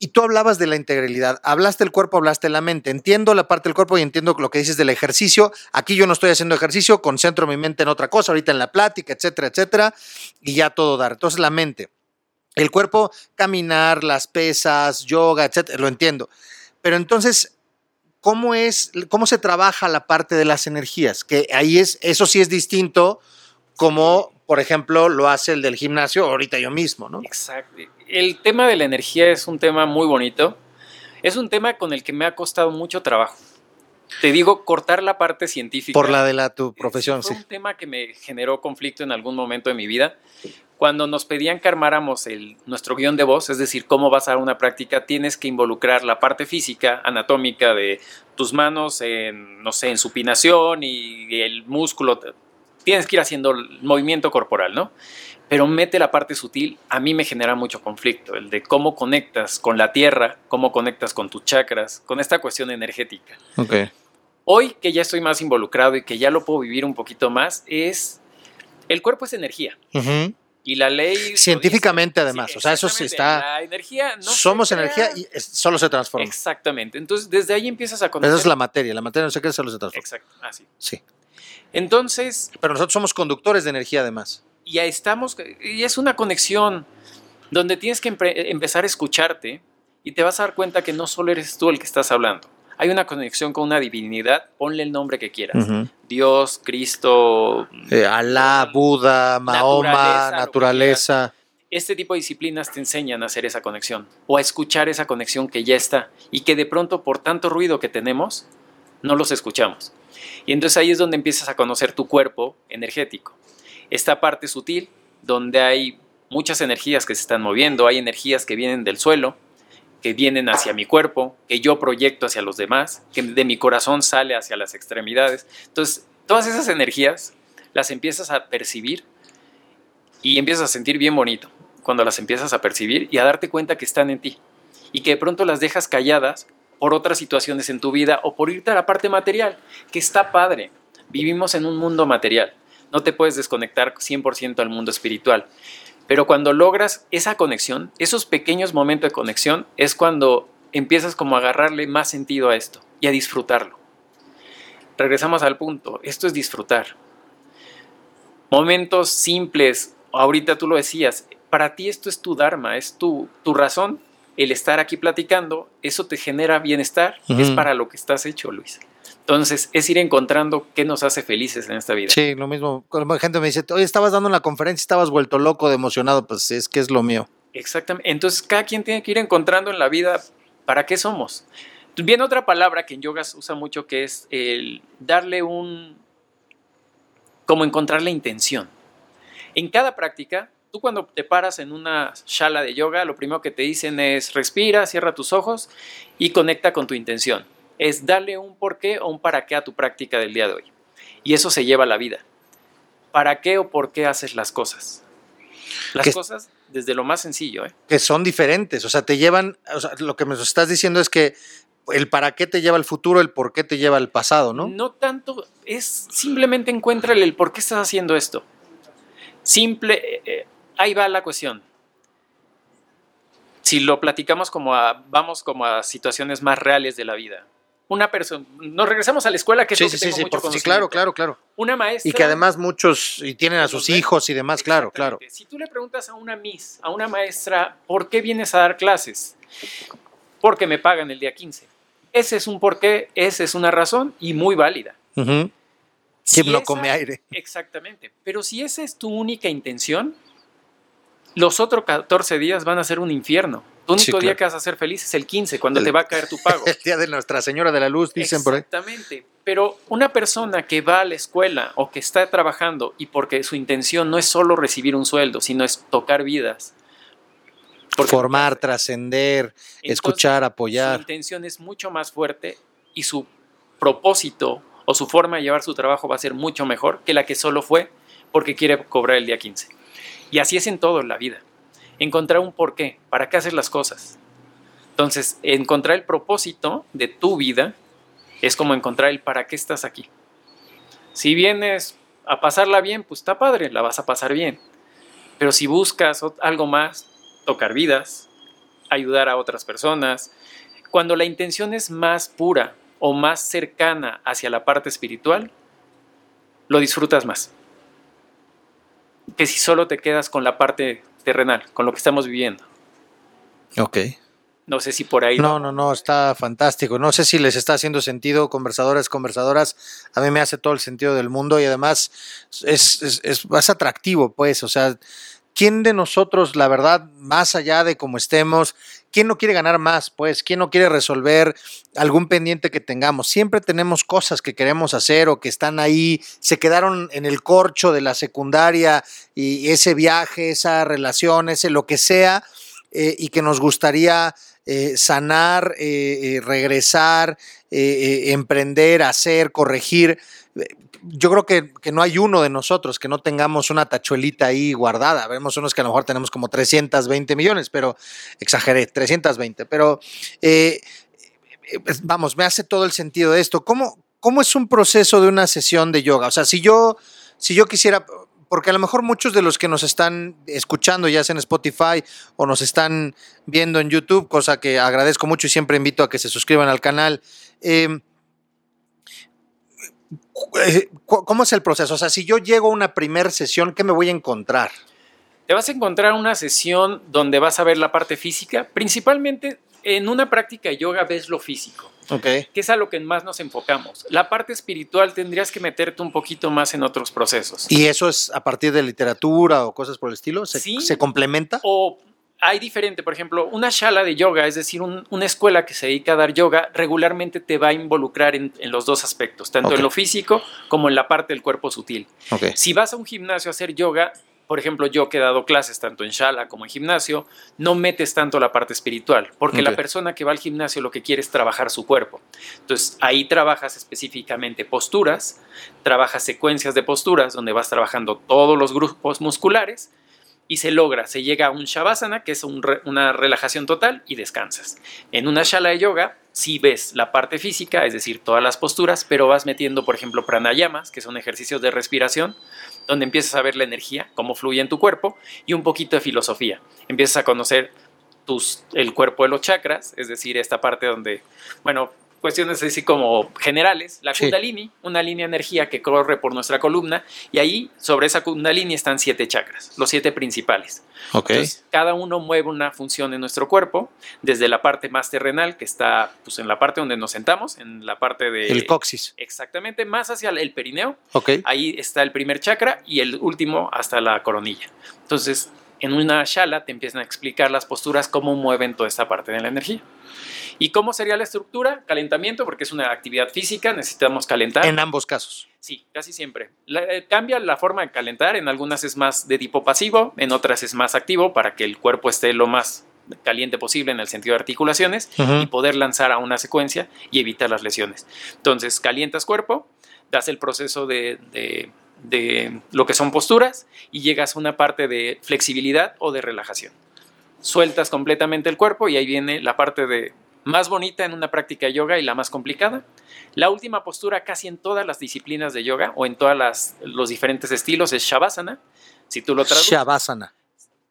y tú hablabas de la integralidad, hablaste del cuerpo, hablaste la mente. Entiendo la parte del cuerpo y entiendo lo que dices del ejercicio. Aquí yo no estoy haciendo ejercicio, concentro mi mente en otra cosa, ahorita en la plática, etcétera, etcétera, y ya todo dar. Entonces la mente. El cuerpo, caminar, las pesas, yoga, etcétera, lo entiendo. Pero entonces, ¿cómo es, cómo se trabaja la parte de las energías? Que ahí es, eso sí es distinto, como por ejemplo lo hace el del gimnasio ahorita yo mismo, ¿no? Exacto. El tema de la energía es un tema muy bonito. Es un tema con el que me ha costado mucho trabajo. Te digo, cortar la parte científica. Por la de la tu profesión, sí. un tema que me generó conflicto en algún momento de mi vida. Cuando nos pedían que armáramos el, nuestro guion de voz, es decir, cómo vas a una práctica, tienes que involucrar la parte física, anatómica de tus manos en, no sé, en supinación y el músculo. Tienes que ir haciendo el movimiento corporal, ¿no? Pero mete la parte sutil, a mí me genera mucho conflicto, el de cómo conectas con la tierra, cómo conectas con tus chakras, con esta cuestión energética. Ok. Hoy que ya estoy más involucrado y que ya lo puedo vivir un poquito más, es el cuerpo es energía Ujú. Y la ley Científicamente, además, o sea, eso sí está- La energía no se Somos crea. energía y es- solo se transforma. Exactamente. Entonces desde ahí empiezas a conocer. Esa es la materia, la materia no sé qué solo se transforma. Exacto. Así. Sí. Entonces Pero nosotros somos conductores de energía además. ya estamos y es una conexión donde tienes que empezar a escucharte y te vas a dar cuenta que no solo eres tú el que estás hablando. Hay una conexión con una divinidad, ponle el nombre que quieras. Dios, Cristo, eh, Alá, Buda, Mahoma, naturaleza. Este tipo de disciplinas te enseñan a hacer esa conexión o a escuchar esa conexión que ya está y que de pronto por tanto ruido que tenemos, no los escuchamos. Y entonces ahí es donde empiezas a conocer tu cuerpo energético. Esta parte sutil, donde hay muchas energías que se están moviendo, hay energías que vienen del suelo, que vienen hacia mi cuerpo, que yo proyecto hacia los demás, que de mi corazón sale hacia las extremidades. Entonces, todas esas energías las empiezas a percibir y empiezas a sentir bien bonito cuando las empiezas a percibir y a darte cuenta que están en ti y que de pronto las dejas calladas por otras situaciones en tu vida o por irte a la parte material, que está padre. Vivimos en un mundo material. No te puedes desconectar 100% al mundo espiritual. Pero cuando logras esa conexión, esos pequeños momentos de conexión, es cuando empiezas como a agarrarle más sentido a esto y a disfrutarlo. Regresamos al punto, esto es disfrutar. Momentos simples, ahorita tú lo decías, para ti esto es tu Dharma, es tu, tu razón, el estar aquí platicando, eso te genera bienestar, es para lo que estás hecho, Luis. Entonces, es ir encontrando qué nos hace felices en esta vida. Sí, lo mismo. Cuando gente me dice, oye, estabas dando una conferencia, estabas vuelto loco, de emocionado, pues es que es lo mío. Exactamente. Entonces, cada quien tiene que ir encontrando en la vida para qué somos. Viene otra palabra que en yoga se usa mucho, que es el darle un, como encontrar la intención. En cada práctica, tú cuando te paras en una shala de yoga, lo primero que te dicen es respira, cierra tus ojos y conecta con tu intención es darle un porqué o un para qué a tu práctica del día de hoy. Y eso se lleva a la vida. ¿Para qué o por qué haces las cosas? Las cosas desde lo más sencillo. ¿eh? Que son diferentes, o sea, te llevan, o sea, lo que me estás diciendo es que el para qué te lleva al futuro, el por qué te lleva al pasado, ¿no? No tanto, es simplemente encuéntrale el por qué estás haciendo esto. Simple, eh, eh, ahí va la cuestión. Si lo platicamos como a, vamos como a situaciones más reales de la vida una persona, nos regresamos a la escuela, que es sí, sí, sí, sí, claro, claro, claro. Una maestra. Y que además muchos y tienen a sus hijos y demás, claro, claro. Si tú le preguntas a una miss, a una maestra, ¿por qué vienes a dar clases? Porque me pagan el día 15. Ese es un porqué, esa es una razón y muy válida. Uh no come aire. Exactamente. Pero si esa es tu única intención, los otros 14 días van a ser un infierno. Tu único día que vas a ser feliz es el 15, cuando te va a caer tu pago. El día de Nuestra Señora de la Luz, dicen por ahí. Exactamente. Pero una persona que va a la escuela o que está trabajando y porque su intención no es solo recibir un sueldo, sino es tocar vidas. Formar, trascender, escuchar, apoyar. Su intención es mucho más fuerte y su propósito o su forma de llevar su trabajo va a ser mucho mejor que la que solo fue porque quiere cobrar el día 15. Y así es en todo en la vida encontrar un porqué, para qué hacer las cosas. Entonces, encontrar el propósito de tu vida es como encontrar el para qué estás aquí. Si vienes a pasarla bien, pues está padre, la vas a pasar bien. Pero si buscas algo más, tocar vidas, ayudar a otras personas, cuando la intención es más pura o más cercana hacia la parte espiritual, lo disfrutas más. Que si solo te quedas con la parte terrenal, con lo que estamos viviendo. Ok. No sé si por ahí. No, no, no, está fantástico. No sé si les está haciendo sentido, conversadores, conversadoras. A mí me hace todo el sentido del mundo y además es, es, es más atractivo, pues. O sea, ¿quién de nosotros, la verdad, más allá de cómo estemos, quién no quiere ganar más? Pues, ¿quién no quiere resolver algún pendiente que tengamos? Siempre tenemos cosas que queremos hacer o que están ahí, se quedaron en el corcho de la secundaria y ese viaje, esa relación, ese lo que sea, eh, y que nos gustaría eh, sanar, eh, regresar, emprender, hacer, corregir yo creo que, no hay uno de nosotros que no tengamos una tachuelita ahí guardada. Vemos unos que a lo mejor tenemos como 320 millones, pero exageré, 320. Pero eh, eh, vamos, me hace todo el sentido de esto. ¿Cómo, ¿Cómo es un proceso de una sesión de yoga? O sea, si yo, si yo quisiera, porque a lo mejor muchos de los que nos están escuchando, ya sea en Spotify o nos están viendo en YouTube, cosa que agradezco mucho y siempre invito a que se suscriban al canal. Eh, ¿Cómo es el proceso? O sea, si yo llego a una primera sesión, ¿qué me voy a encontrar? Te vas a encontrar una sesión donde vas a ver la parte física. Principalmente en una práctica de yoga ves lo físico. Ok. que es a lo que más nos enfocamos. La parte espiritual tendrías que meterte un poquito más en otros procesos. ¿Y eso es a partir de literatura o cosas por el estilo? ¿Se, Sí. se complementa? O hay diferente, por ejemplo, una shala de yoga, es decir, un- una escuela que se dedica a dar yoga, regularmente te va a involucrar en, en los dos aspectos, tanto en lo físico como en la parte del cuerpo sutil. Si vas a un gimnasio a hacer yoga, por ejemplo, yo que he dado clases tanto en shala como en gimnasio, no metes tanto la parte espiritual, porque la persona que va al gimnasio lo que quiere es trabajar su cuerpo. Entonces, ahí trabajas específicamente posturas, trabajas secuencias de posturas donde vas trabajando todos los grupos musculares y se logra, se llega a un shavasana, que es una relajación total y descansas. En una shala de yoga, sí ves la parte física, es decir, todas las posturas, pero vas metiendo, por ejemplo, pranayamas, que son ejercicios de respiración, donde empiezas a ver la energía, cómo fluye en tu cuerpo, y un poquito de filosofía. Empiezas a conocer tus, el cuerpo de los chakras, es decir, esta parte donde, bueno, cuestiones así como generales, la Sí. kundalini, una línea de energía que corre por nuestra columna, y ahí sobre esa kundalini están siete chakras, los siete principales. Ok. Entonces, cada uno mueve una función en nuestro cuerpo, desde la parte más terrenal, que está pues, en la parte donde nos sentamos, en la parte de... el coxis. Exactamente, más hacia el perineo, Ok. Ahí está el primer chakra y el último hasta la coronilla. Entonces, en una shala te empiezan a explicar las posturas, cómo mueven toda esta parte de la energía. ¿Y cómo sería la estructura? Calentamiento, porque es una actividad física, necesitamos calentar. En ambos casos. Sí, casi siempre. La- eh, cambia la forma de calentar, en algunas es más de tipo pasivo, en otras es más activo para que el cuerpo esté lo más caliente posible en el sentido de articulaciones y poder lanzar a una secuencia y evitar las lesiones. Entonces, calientas cuerpo, das el proceso de, de- de lo que son posturas y llegas a una parte de flexibilidad o de relajación. Sueltas completamente el cuerpo y ahí viene la parte de más bonita en una práctica de yoga y la más complicada. La última postura casi en todas las disciplinas de yoga o en todos los diferentes estilos es Shavasana. Si tú lo traduces, Shavasana.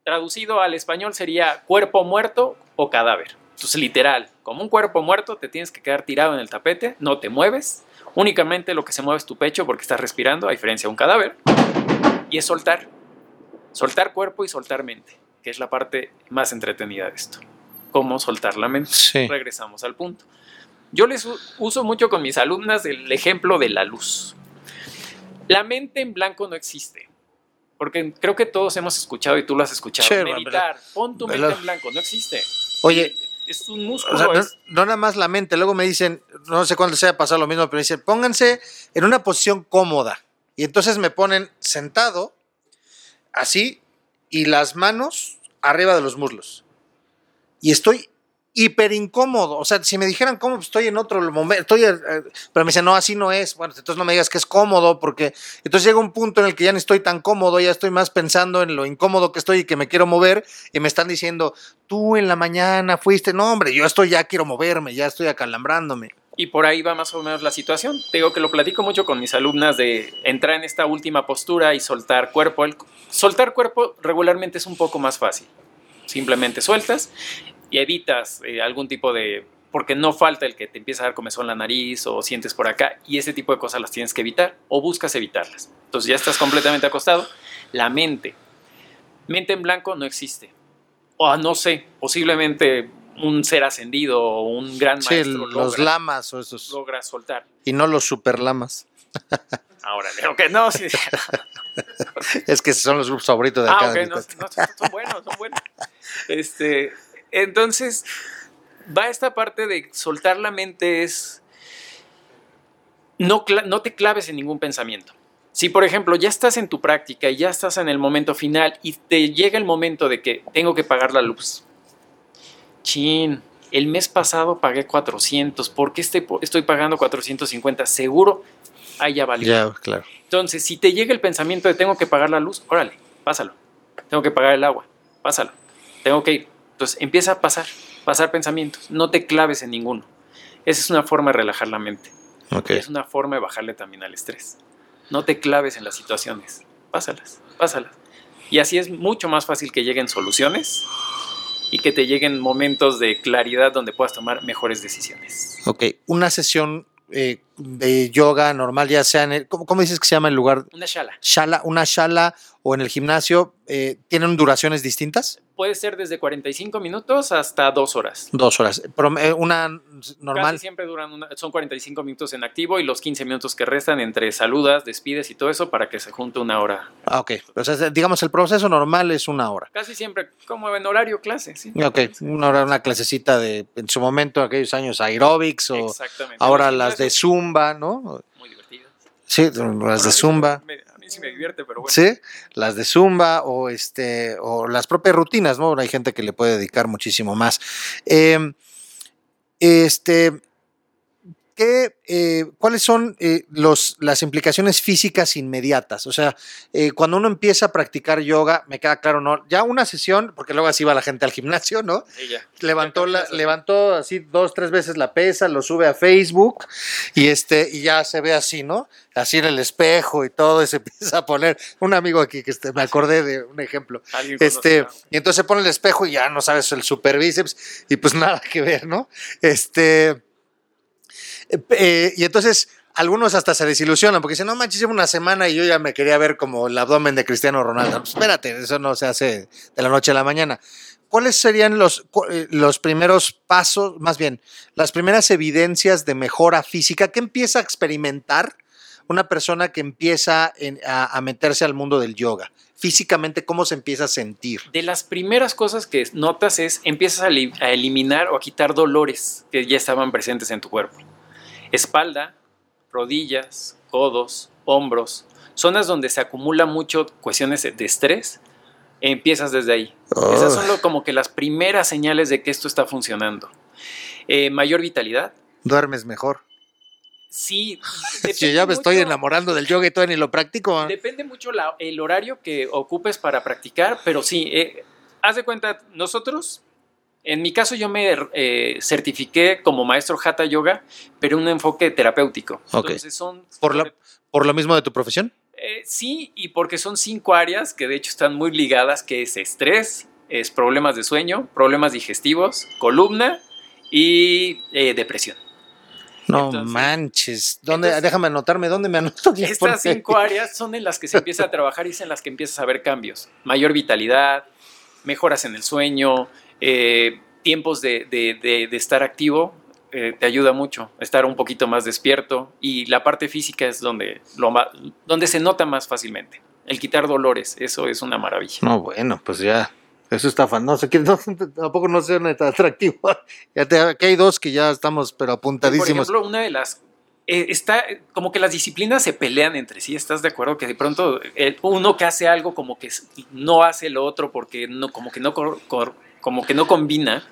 traducido al español sería cuerpo muerto o cadáver. Entonces, literal, como un cuerpo muerto, te tienes que quedar tirado en el tapete, no te mueves, únicamente lo que se mueve es tu pecho porque estás respirando, a diferencia de un cadáver, y es soltar. Soltar cuerpo y soltar mente, que es la parte más entretenida de esto. Cómo soltar la mente. Sí. Regresamos al punto. Yo les uso mucho con mis alumnas el ejemplo de la luz. La mente en blanco no existe. Porque creo que todos hemos escuchado y tú lo has escuchado. Sí, meditar, pon tu mente en blanco, no existe. Oye, Es un músculo. O sea, no, no nada más la mente, luego me dicen, no sé cuándo sea pasado lo mismo, pero me dicen, pónganse en una posición cómoda. Y entonces me ponen sentado, así, y las manos arriba de los muslos. Y estoy hiper incómodo. O sea, si me dijeran cómo, pues estoy en otro momento, estoy, eh, pero me dicen, no, así no es. Bueno, entonces no me digas que es cómodo, porque entonces llega un punto en el que ya no estoy tan cómodo, ya estoy más pensando en lo incómodo que estoy y que me quiero mover, y me están diciendo, tú en la mañana fuiste, no, hombre, yo estoy, ya quiero moverme, ya estoy acalambrándome. Y por ahí va más o menos la situación. Te digo que lo platico mucho con mis alumnas de entrar en esta última postura y soltar cuerpo. Soltar cuerpo regularmente es un poco más fácil. Simplemente sueltas y evitas eh, algún tipo de... Porque no falta el que te empieza a dar comezón en la nariz o sientes por acá y ese tipo de cosas las tienes que evitar o buscas evitarlas. Entonces ya estás completamente acostado. La mente. Mente en blanco no existe. O no sé, posiblemente un ser ascendido o un gran Sí, maestro los logra- lamas o esos, logra soltar. y no los super lamas. Ahora, ok, no, sí. Es que son los grupos favoritos de Ah, acá. ok, de mi no, no, son buenos, son buenos. Este, entonces, va esta parte de soltar la mente es no, te claves en ningún pensamiento. Si, por ejemplo, ya estás en tu práctica y ya estás en el momento final y te llega el momento de que tengo que pagar la luz. Chin, el mes pasado pagué 400, ¿por qué estoy, estoy pagando 450? Seguro, ahí ya valió. Ya, claro. Entonces, si te llega el pensamiento de tengo que pagar la luz, órale, pásalo. Tengo que pagar el agua, pásalo. Tengo que ir. Entonces, empieza a pasar, pasar pensamientos. No te claves en ninguno. Esa es una forma de relajar la mente. Ok. Es una forma de bajarle también al estrés. No te claves en las situaciones. Pásalas, pásalas. Y así es mucho más fácil que lleguen soluciones y que te lleguen momentos de claridad donde puedas tomar mejores decisiones. Ok. Una sesión, eh, de yoga normal, ya sea en el, ¿cómo, cómo dices que se llama el lugar? Una shala. Shala, una shala o en el gimnasio, eh, ¿tienen duraciones distintas? Puede ser desde 45 minutos hasta dos horas. Dos horas. Prom- eh, una normal. Casi siempre duran una- son 45 minutos en activo y los 15 minutos que restan entre saludas, despides y todo eso para que se junte una hora. Ah, ok. O sea, digamos, el proceso normal es una hora. Casi siempre como en horario clase, sí. Ok, una hora, una clasecita de, en su momento, aquellos años aerobics o ahora las de gimnasios, Zumba, ¿no? Muy divertidas. Sí, las de Zumba. A mí sí me divierte, pero bueno. Sí, las de Zumba o este o las propias rutinas, ¿no? Hay gente que le puede dedicar muchísimo más. Eh, este, ¿qué, eh, ¿cuáles son eh, los, las implicaciones físicas inmediatas? O sea, eh, cuando uno empieza a practicar yoga, me queda claro, ¿no? Ya una sesión, porque luego así va la gente al gimnasio, ¿no? Ella. levantó, la, confianza. levantó así dos, tres veces la pesa, lo sube a Facebook y este, y ya se ve así, ¿no? Así en el espejo y todo, y se empieza a poner. Un amigo aquí que este, me acordé de un ejemplo. Este, y entonces se pone el espejo y ya no sabes el super bíceps, y pues nada que ver, ¿no? Este. Eh, y entonces. Algunos hasta se desilusionan porque dicen, no manches, llevo una semana y yo ya me quería ver como el abdomen de Cristiano Ronaldo. Pues espérate, eso no se hace de la noche a la mañana. ¿Cuáles serían los, eh, los primeros pasos, más bien, las primeras evidencias de mejora física que empieza a experimentar una persona que empieza en- a, a meterse al mundo del yoga? Físicamente, ¿cómo se empieza a sentir? De las primeras cosas que notas es empiezas a, a eliminar o a quitar dolores que ya estaban presentes en tu cuerpo. Espalda, rodillas, codos, hombros, zonas donde se acumula mucho cuestiones de estrés, empiezas desde ahí. Esas son lo- como que las primeras señales de que esto está funcionando. Eh, mayor vitalidad. Duermes mejor. Sí, Yo depende ya me estoy enamorando del yoga y todavía ni lo practico. Depende mucho la- el horario que ocupes para practicar, pero sí, eh, haz de cuenta, nosotros, en mi caso yo me eh, certifiqué como maestro Hatha Yoga, pero un enfoque terapéutico. Ok. Entonces son... ¿Por, la- ¿Por lo mismo de tu profesión? Eh, sí, y porque son cinco áreas que de hecho están muy ligadas, que es estrés, es problemas de sueño, problemas digestivos, columna y eh, depresión. No Entonces- manches. ¿Dónde, Entonces- déjame anotarme, ¿dónde me anoto? Estas cinco áreas son en las que se empieza a trabajar y es en las que empiezas a ver cambios. Mayor vitalidad, mejoras en el sueño, eh, tiempos de, de- de- de estar activo, eh, te ayuda mucho, estar un poquito más despierto y la parte física es donde, lo ma- donde se nota más fácilmente. El quitar dolores, eso es una maravilla. No, bueno, pues ya. Eso está fan. No sé qué, no, tampoco no sé tan atractivo. Ya te- aquí hay dos que ya estamos, pero Por apuntadísimos. ejemplo, una de las... eh, está como que las disciplinas se pelean entre sí, ¿estás de acuerdo? Que de pronto eh, uno que hace algo como que no hace lo otro porque no, como, que no, cor- cor- como que no combina.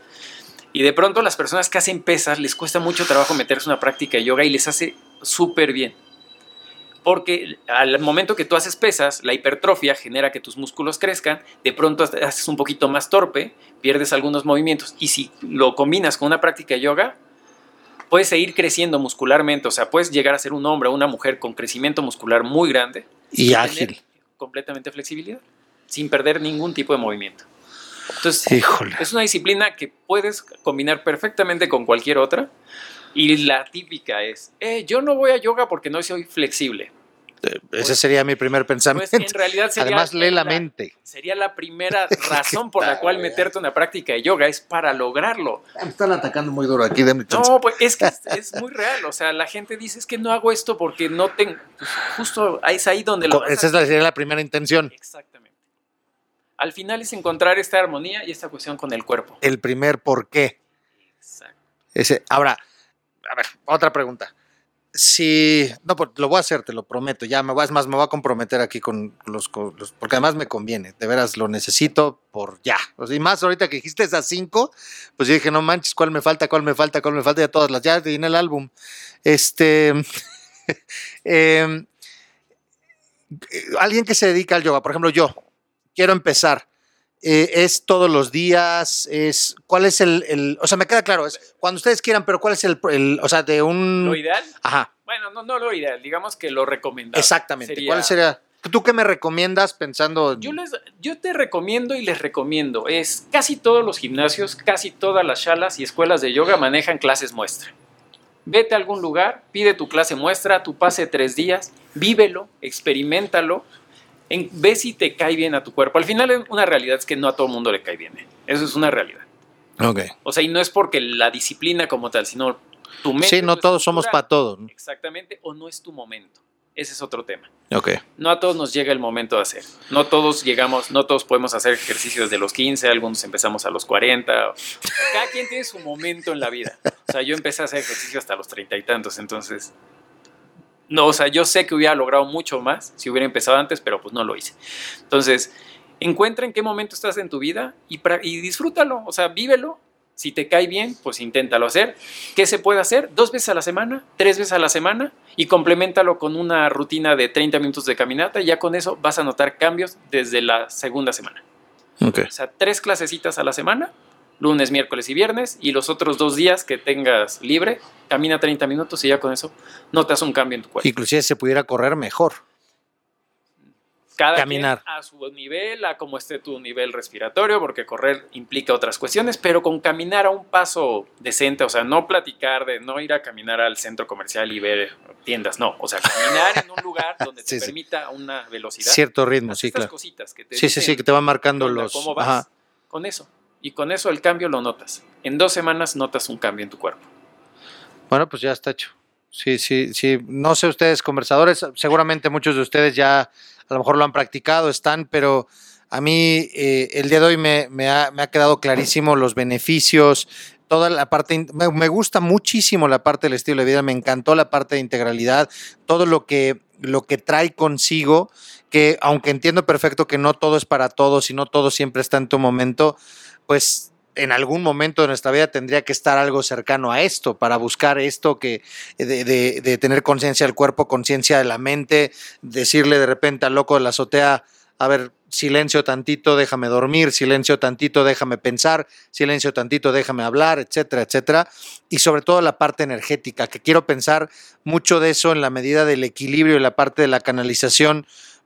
Y de pronto las personas que hacen pesas les cuesta mucho trabajo meterse en una práctica de yoga y les hace súper bien. Porque al momento que tú haces pesas, la hipertrofia genera que tus músculos crezcan, de pronto haces un poquito más torpe, pierdes algunos movimientos. Y si lo combinas con una práctica de yoga, puedes seguir creciendo muscularmente. O sea, puedes llegar a ser un hombre o una mujer con crecimiento muscular muy grande Y ágil. completamente flexibilidad, sin perder ningún tipo de movimiento. Entonces, Híjole. es una disciplina que puedes combinar perfectamente con cualquier otra. Y la típica es, eh, yo no voy a yoga porque no soy flexible. Ese sería mi primer pensamiento. Pues en realidad sería, Además, lee la la- mente. sería la primera razón por la cual meterte en una práctica de yoga, es para lograrlo. Me están atacando muy duro aquí. denme chance. No, pues es que es, es muy real. O sea, la gente dice, es que no hago esto porque no tengo... Pues, justo es ahí donde lo... vas a Esa es la, sería la primera intención. Exactamente. Al final es encontrar esta armonía y esta cuestión con el cuerpo. El primer por qué. Exacto. Ese, ahora, a ver, otra pregunta. Si, no, pues, lo voy a hacer, te lo prometo, ya me voy, es más, me voy a comprometer aquí con los, con los- porque además me conviene, de veras lo necesito por ya. Sea, y más ahorita que dijiste esas cinco, pues yo dije, no manches, ¿cuál me falta, cuál me falta, cuál me falta? Ya todas las, ya en el álbum. Este, em, eh, alguien que se dedica al yoga, por ejemplo, yo, quiero empezar. eh, es todos los días, es cuál es el, el- o sea, me queda claro, es cuando ustedes quieran, pero cuál es el, el- o sea, de un, Lo ideal, ajá, bueno, no, no lo ideal, digamos que lo recomendable. exactamente, sería- ¿cuál sería? ¿Tú qué me recomiendas pensando? en- Yo, les, yo te recomiendo y les recomiendo, es casi todos los gimnasios, casi todas las shalas y escuelas de yoga manejan clases muestra. Vete a algún lugar, pide tu clase muestra, tu pase tres días, vívelo, experimentalo, en, ve si te cae bien a tu cuerpo. Al final una realidad es que no a todo el mundo le cae bien. ¿eh? Eso es una realidad. Ok. O sea, y no es porque la disciplina como tal, sino tu mente. Sí, no todos somos para todos. ¿no? Exactamente, o no es tu momento. Ese es otro tema. Ok. No a todos nos llega el momento de hacer. No todos llegamos, no todos podemos hacer ejercicios desde los 15, algunos empezamos a los 40. O sea, cada quien tiene su momento en la vida. O sea, yo empecé a hacer ejercicio hasta los treinta y tantos, entonces... No, o sea, yo sé que hubiera logrado mucho más si hubiera empezado antes, pero pues no lo hice. Entonces, encuentra en qué momento estás en tu vida y, y disfrútalo, o sea, vívelo. Si te cae bien, pues inténtalo hacer. ¿Qué se puede hacer? Dos veces a la semana, tres veces a la semana y complementalo con una rutina de 30 minutos de caminata y ya con eso vas a notar cambios desde la segunda semana. Ok. O sea, tres clasecitas a la semana, lunes, miércoles y viernes, y los otros dos días que tengas libre, camina 30 minutos y ya con eso notas un cambio en tu cuerpo. Inclusive se pudiera correr mejor. Cada caminar. quien a su nivel, a cómo esté tu nivel respiratorio, porque correr implica otras cuestiones, pero con caminar a un paso decente, o sea, no platicar de no ir a caminar al centro comercial y ver tiendas, no, o sea, caminar en un lugar donde te Sí, permita una velocidad. Cierto ritmo, sí, estas claro. cositas que te Sí, sí, dicen, sí, que te van marcando los... ¿Cómo vas? Ajá. Con eso. Y con eso el cambio lo notas. En dos semanas notas un cambio en tu cuerpo. Bueno, pues ya está hecho. Sí, sí, sí. No sé ustedes, conversadores, seguramente muchos de ustedes ya a lo mejor lo han practicado, están, pero a mí eh, el día de hoy me, ha, quedado clarísimo los beneficios, toda la parte, me, me gusta muchísimo la parte del estilo de vida, me encantó la parte de integralidad, todo lo que, lo que trae consigo, que aunque entiendo perfecto que no todo es para todos y no todo siempre está en tu momento, pues en algún momento de nuestra vida tendría que estar algo cercano a esto, para buscar esto que de, de- de tener conciencia del cuerpo, conciencia de la mente, decirle de repente al loco de la azotea, a ver, silencio tantito, déjame dormir, silencio tantito, déjame pensar, silencio tantito, déjame hablar, etcétera, etcétera. Y sobre todo la parte energética, que quiero pensar mucho de eso en la medida del equilibrio y la parte de la canalización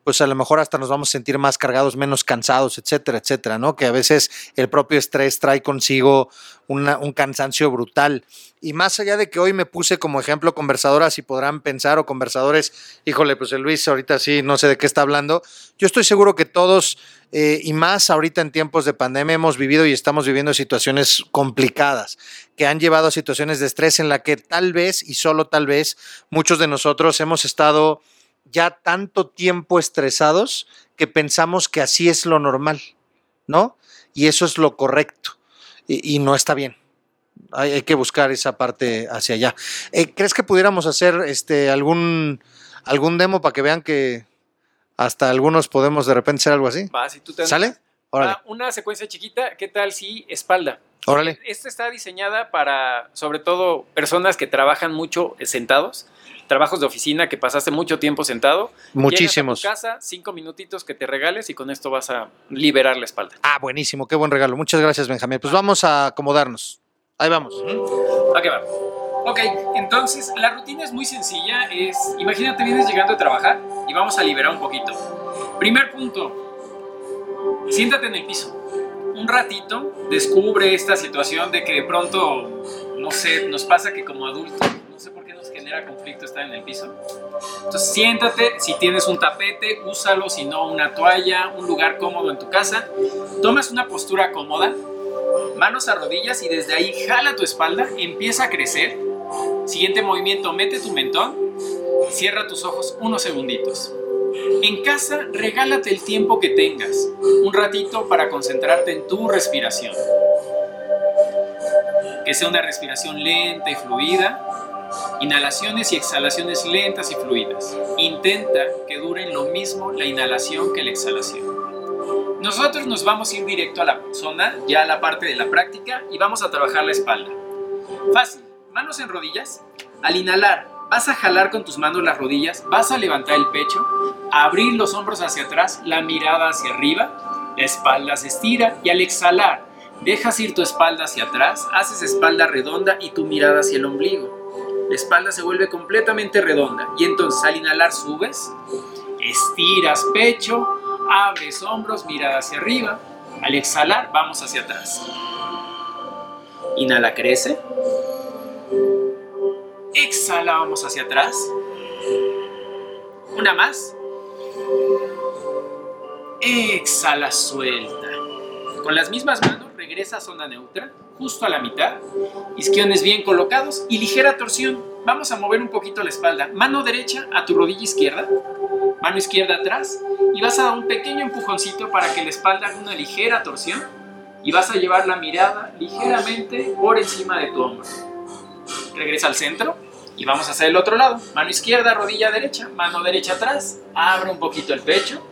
pues a lo mejor hasta nos vamos a sentir más cargados, menos cansados, etcétera, etcétera, ¿no? Que a veces el propio estrés trae consigo un cansancio brutal. Y más allá de que hoy me puse como ejemplo conversadoras y podrán pensar o conversadores, híjole, pues el Luis ahorita sí, no sé de qué está hablando. Yo estoy seguro que todos, eh, y más ahorita en tiempos de pandemia, hemos vivido y estamos viviendo situaciones complicadas que han llevado a situaciones de estrés en la que tal vez y solo tal vez muchos de nosotros hemos estado ya tanto tiempo estresados que pensamos que así es lo normal, ¿no? Y eso es lo correcto y, y no está bien. Hay, hay que buscar esa parte hacia allá. Eh, ¿Crees que pudiéramos hacer este algún algún demo para que vean que hasta algunos podemos de repente hacer algo así? Va, si tú te ¿Sale? Órale, Va, una secuencia chiquita, ¿qué tal si espalda? órale. Esta está diseñada para, sobre todo, personas que trabajan mucho sentados, trabajos de oficina que pasaste mucho tiempo sentado. Muchísimos. A tu casa, cinco minutitos que te regales y con esto vas a liberar la espalda. Ah, buenísimo, qué buen regalo. Muchas gracias, Benjamín. Pues vamos a acomodarnos. Ahí vamos. ¿A qué va? Ok, entonces la rutina es muy sencilla. Es, imagínate, vienes llegando a trabajar y vamos a liberar un poquito. Primer punto, siéntate en el piso. Un ratito, descubre esta situación de que de pronto, no sé, nos pasa que como adultos, genera conflicto estar en el piso. Entonces siéntate, si tienes un tapete, úsalo, si no una toalla, un lugar cómodo en tu casa. Tomas una postura cómoda, manos a rodillas y desde ahí jala tu espalda, empieza a crecer. Siguiente movimiento, mete tu mentón, cierra tus ojos unos segunditos. En casa, regálate el tiempo que tengas, un ratito para concentrarte en tu respiración. Que sea una respiración lenta y fluida, inhalaciones y exhalaciones lentas y fluidas. Intenta que duren lo mismo la inhalación que la exhalación. Nosotros nos vamos a ir directo a la zona, ya a la parte de la práctica, y vamos a trabajar la espalda. Fácil, manos en rodillas. Al inhalar, vas a jalar con tus manos las rodillas, vas a levantar el pecho, abrir los hombros hacia atrás, la mirada hacia arriba, la espalda se estira y al exhalar, dejas ir tu espalda hacia atrás, haces espalda redonda y tu mirada hacia el ombligo. La espalda se vuelve completamente redonda y entonces al inhalar subes, estiras pecho, abres hombros, mirada hacia arriba. Al exhalar vamos hacia atrás. Inhala, crece. Exhala, vamos hacia atrás. Una más. Exhala, suelta. Con las mismas manos regresa a zona neutra, justo a la mitad. Isquiones bien colocados y ligera torsión. Vamos a mover un poquito la espalda. Mano derecha a tu rodilla izquierda. Mano izquierda atrás. Y vas a dar un pequeño empujoncito para que la espalda haga una ligera torsión. Y vas a llevar la mirada ligeramente por encima de tu hombro. Regresa al centro y vamos a hacer el otro lado. Mano izquierda, rodilla derecha, mano derecha atrás. Abre un poquito el pecho.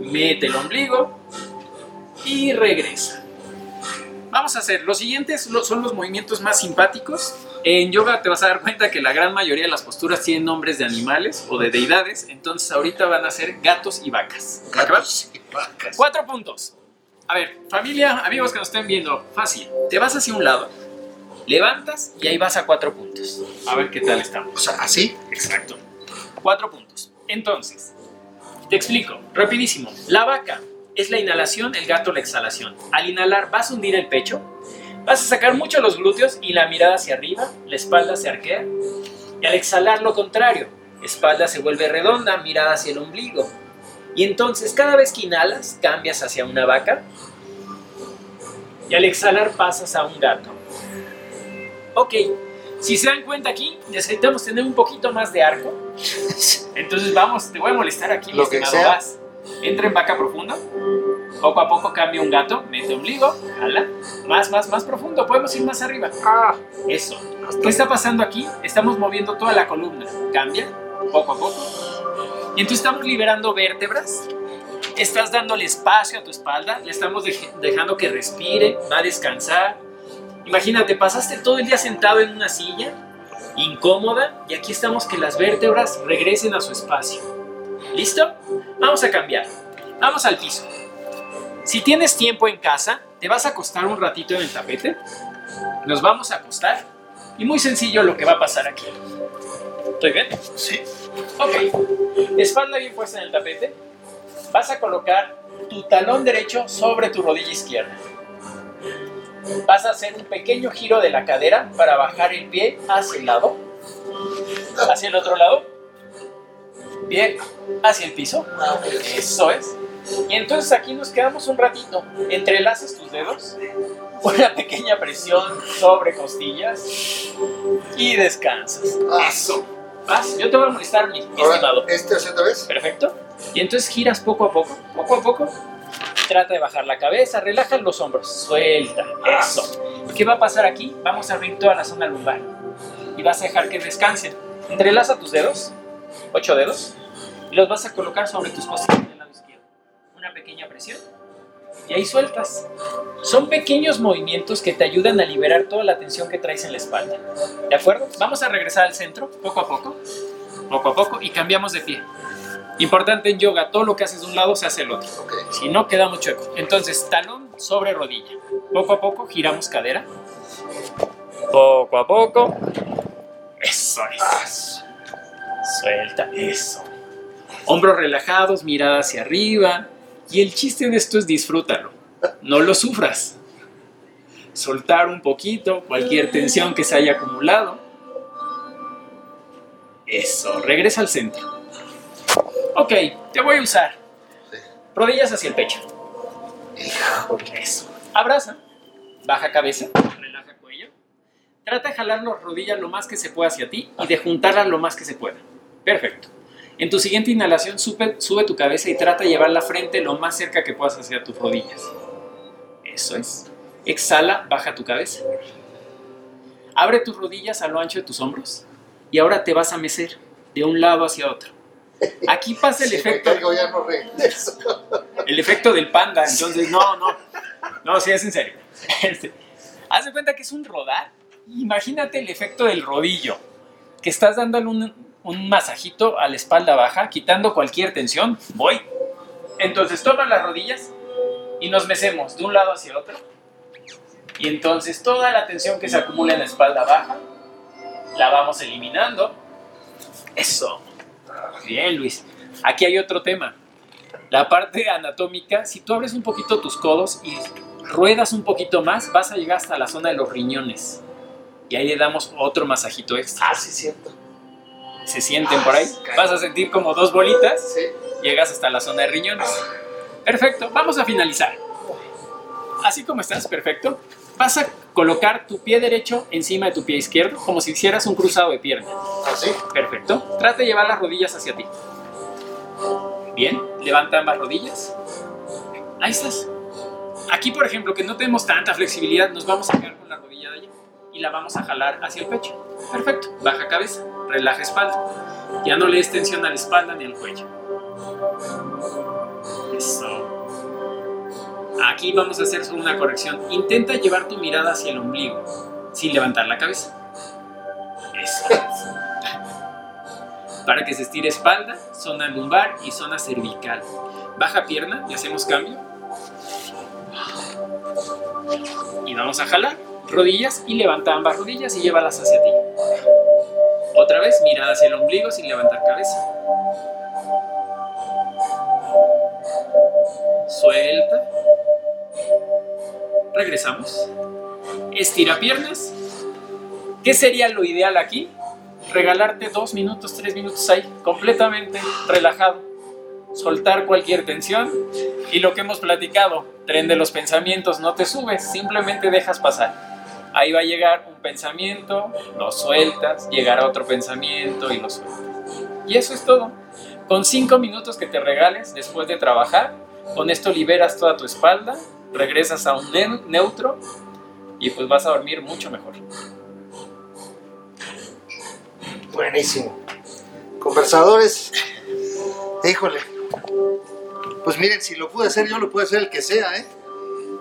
Mete el ombligo y regresa. Vamos a hacer, los siguientes son los movimientos más simpáticos. En yoga te vas a dar cuenta que la gran mayoría de las posturas tienen nombres de animales o de deidades, entonces ahorita van a ser gatos y vacas. Gatos y vacas. Cuatro puntos. A ver, familia, amigos que nos estén viendo, fácil. Te vas hacia un lado, levantas y ahí vas a cuatro puntos. A ver qué tal estamos. O sea, así. Exacto. Cuatro puntos. Entonces, te explico, rapidísimo. La vaca es la inhalación, el gato la exhalación. Al inhalar vas a hundir el pecho, vas a sacar mucho los glúteos y la mirada hacia arriba, la espalda se arquea. Y al exhalar lo contrario, espalda se vuelve redonda, mirada hacia el ombligo. Y entonces cada vez que inhalas cambias hacia una vaca y al exhalar pasas a un gato. Ok, si se dan cuenta aquí, necesitamos tener un poquito más de arco. Entonces vamos, te voy a molestar aquí, mi Lo que sea. Vas. Entra en vaca profunda. Poco a poco cambia un gato, mete ombligo, jala. Más, más, más profundo. Podemos ir más arriba. Eso. ¿Qué está pasando aquí? Estamos moviendo toda la columna. Cambia, poco a poco. Y entonces estamos liberando vértebras. Estás dándole espacio a tu espalda. Le estamos dej- dejando que respire, va a descansar. Imagínate, pasaste todo el día sentado en una silla, incómoda, y aquí estamos que las vértebras regresen a su espacio. ¿Listo? Vamos a cambiar. Vamos al piso. Si tienes tiempo en casa, te vas a acostar un ratito en el tapete. Nos vamos a acostar. Y muy sencillo lo que va a pasar aquí. ¿Estoy bien? Sí. Ok. Espalda bien puesta en el tapete. Vas a colocar tu talón derecho sobre tu rodilla izquierda. Vas a hacer un pequeño giro de la cadera para bajar el pie hacia el lado. Hacia el otro lado. Pie hacia el piso. Eso es. Y entonces aquí nos quedamos un ratito. Entrelazas tus dedos. Una pequeña presión sobre costillas. Y descansas. Eso. Vas. Yo te voy a molestar, mi, estimado. ¿este hacia otra vez? Perfecto. Y entonces giras poco a poco, poco a poco. Trata de bajar la cabeza, relaja los hombros, suelta. Eso. ¿Qué va a pasar aquí? Vamos a abrir toda la zona lumbar. Y vas a dejar que descansen. Entrelaza tus dedos, ocho dedos, y los vas a colocar sobre tus costillas del lado izquierdo. Una pequeña presión. Y ahí sueltas. Son pequeños movimientos que te ayudan a liberar toda la tensión que traes en la espalda. ¿De acuerdo? Vamos a regresar al centro, poco a poco, poco a poco, y cambiamos de pie. Importante en yoga, todo lo que haces de un lado se hace el otro. Ok. Si no, quedamos chueco. Entonces, talón sobre rodilla. Poco a poco giramos cadera. Poco a poco. Eso es. Suelta, eso. Hombros relajados, mirada hacia arriba. Y el chiste de esto es disfrútalo. No lo sufras. Soltar un poquito cualquier tensión que se haya acumulado. Eso, regresa al centro. Ok, te voy a usar. Rodillas hacia el pecho. Eso. Abraza. Baja cabeza. Relaja cuello. Trata de jalar las rodillas lo más que se pueda hacia ti y de juntarlas lo más que se pueda. Perfecto. En tu siguiente inhalación sube, sube tu cabeza y trata de llevar la frente lo más cerca que puedas hacia tus rodillas. Eso es. Exhala, baja tu cabeza. Abre tus rodillas a lo ancho de tus hombros y ahora te vas a mecer de un lado hacia otro. Aquí pasa el Si me efecto caigo ya no regreso. el efecto del panda, entonces no, no, no, sí es en serio. Este, haz de cuenta que es un rodar. Imagínate el efecto del rodillo, que estás dándole un, un masajito a la espalda baja, quitando cualquier tensión. Voy. Entonces toma las rodillas y nos mecemos de un lado hacia otro. Y entonces toda la tensión que se acumula en la espalda baja, la vamos eliminando. Eso. Bien, Luis. Aquí hay otro tema la parte anatómica, si tú abres un poquito tus codos y ruedas un poquito más, vas a llegar hasta la zona de los riñones. y ahí le damos otro masajito extra. Ah, sí, cierto. Se sienten por ahí. Vas a sentir como dos bolitas. Llegas hasta la zona de riñones. Perfecto, vamos a finalizar. Así como estás, perfecto. Vas a colocar tu pie derecho encima de tu pie izquierdo, como si hicieras un cruzado de pierna. Así. Perfecto. Trata de llevar las rodillas hacia ti. Bien, levanta ambas rodillas. Ahí estás. Aquí, por ejemplo, que no tenemos tanta flexibilidad, nos vamos a quedar con la rodilla de allá y la vamos a jalar hacia el pecho. Perfecto. Baja cabeza, relaja espalda. Ya no le des tensión a la espalda ni al cuello. Eso. Aquí vamos a hacer solo una corrección. Intenta llevar tu mirada hacia el ombligo, sin levantar la cabeza. Eso es. Para que se estire espalda, zona lumbar y zona cervical. Baja pierna y hacemos cambio. Y vamos a jalar rodillas y levanta ambas rodillas y llévalas hacia ti. Otra vez, mirada hacia el ombligo sin levantar cabeza. Suelta. Regresamos. Estira piernas. ¿Qué sería lo ideal aquí? Regalarte dos minutos, tres minutos ahí, completamente relajado. Soltar cualquier tensión. Y lo que hemos platicado, tren de los pensamientos, no te subes, simplemente dejas pasar. Ahí va a llegar un pensamiento, lo sueltas, llegará otro pensamiento y lo sueltas. Y eso es todo. Con cinco minutos que te regales después de trabajar, con esto liberas toda tu espalda, regresas a un ne- neutro y pues vas a dormir mucho mejor. Buenísimo. Conversadores. Híjole. Pues miren, si lo pude hacer yo, lo puede hacer el que sea, ¿eh?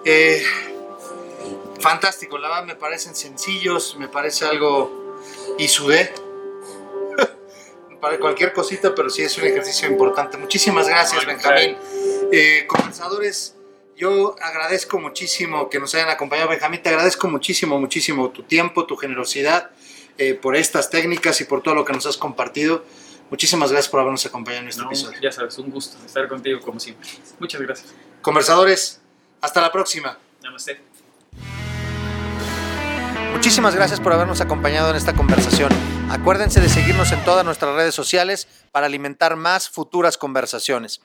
Eh, fantástico, la verdad me parecen sencillos, me parece algo. Y sudé. Para cualquier cosita, pero sí es un ejercicio importante. Muchísimas gracias, Benjamín. Eh, conversadores, yo agradezco muchísimo que nos hayan acompañado, Benjamín. Te agradezco muchísimo, muchísimo tu tiempo, tu generosidad eh, por estas técnicas y por todo lo que nos has compartido. Muchísimas gracias por habernos acompañado en este No, episodio. ya sabes, un gusto estar contigo como siempre. Muchas gracias. Conversadores, hasta la próxima. Namaste. Muchísimas gracias por habernos acompañado en esta conversación. Acuérdense de seguirnos en todas nuestras redes sociales para alimentar más futuras conversaciones.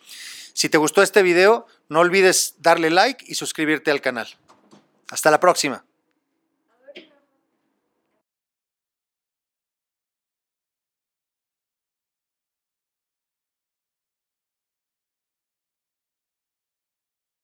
Si te gustó este video, no olvides darle like y suscribirte al canal. Hasta la próxima.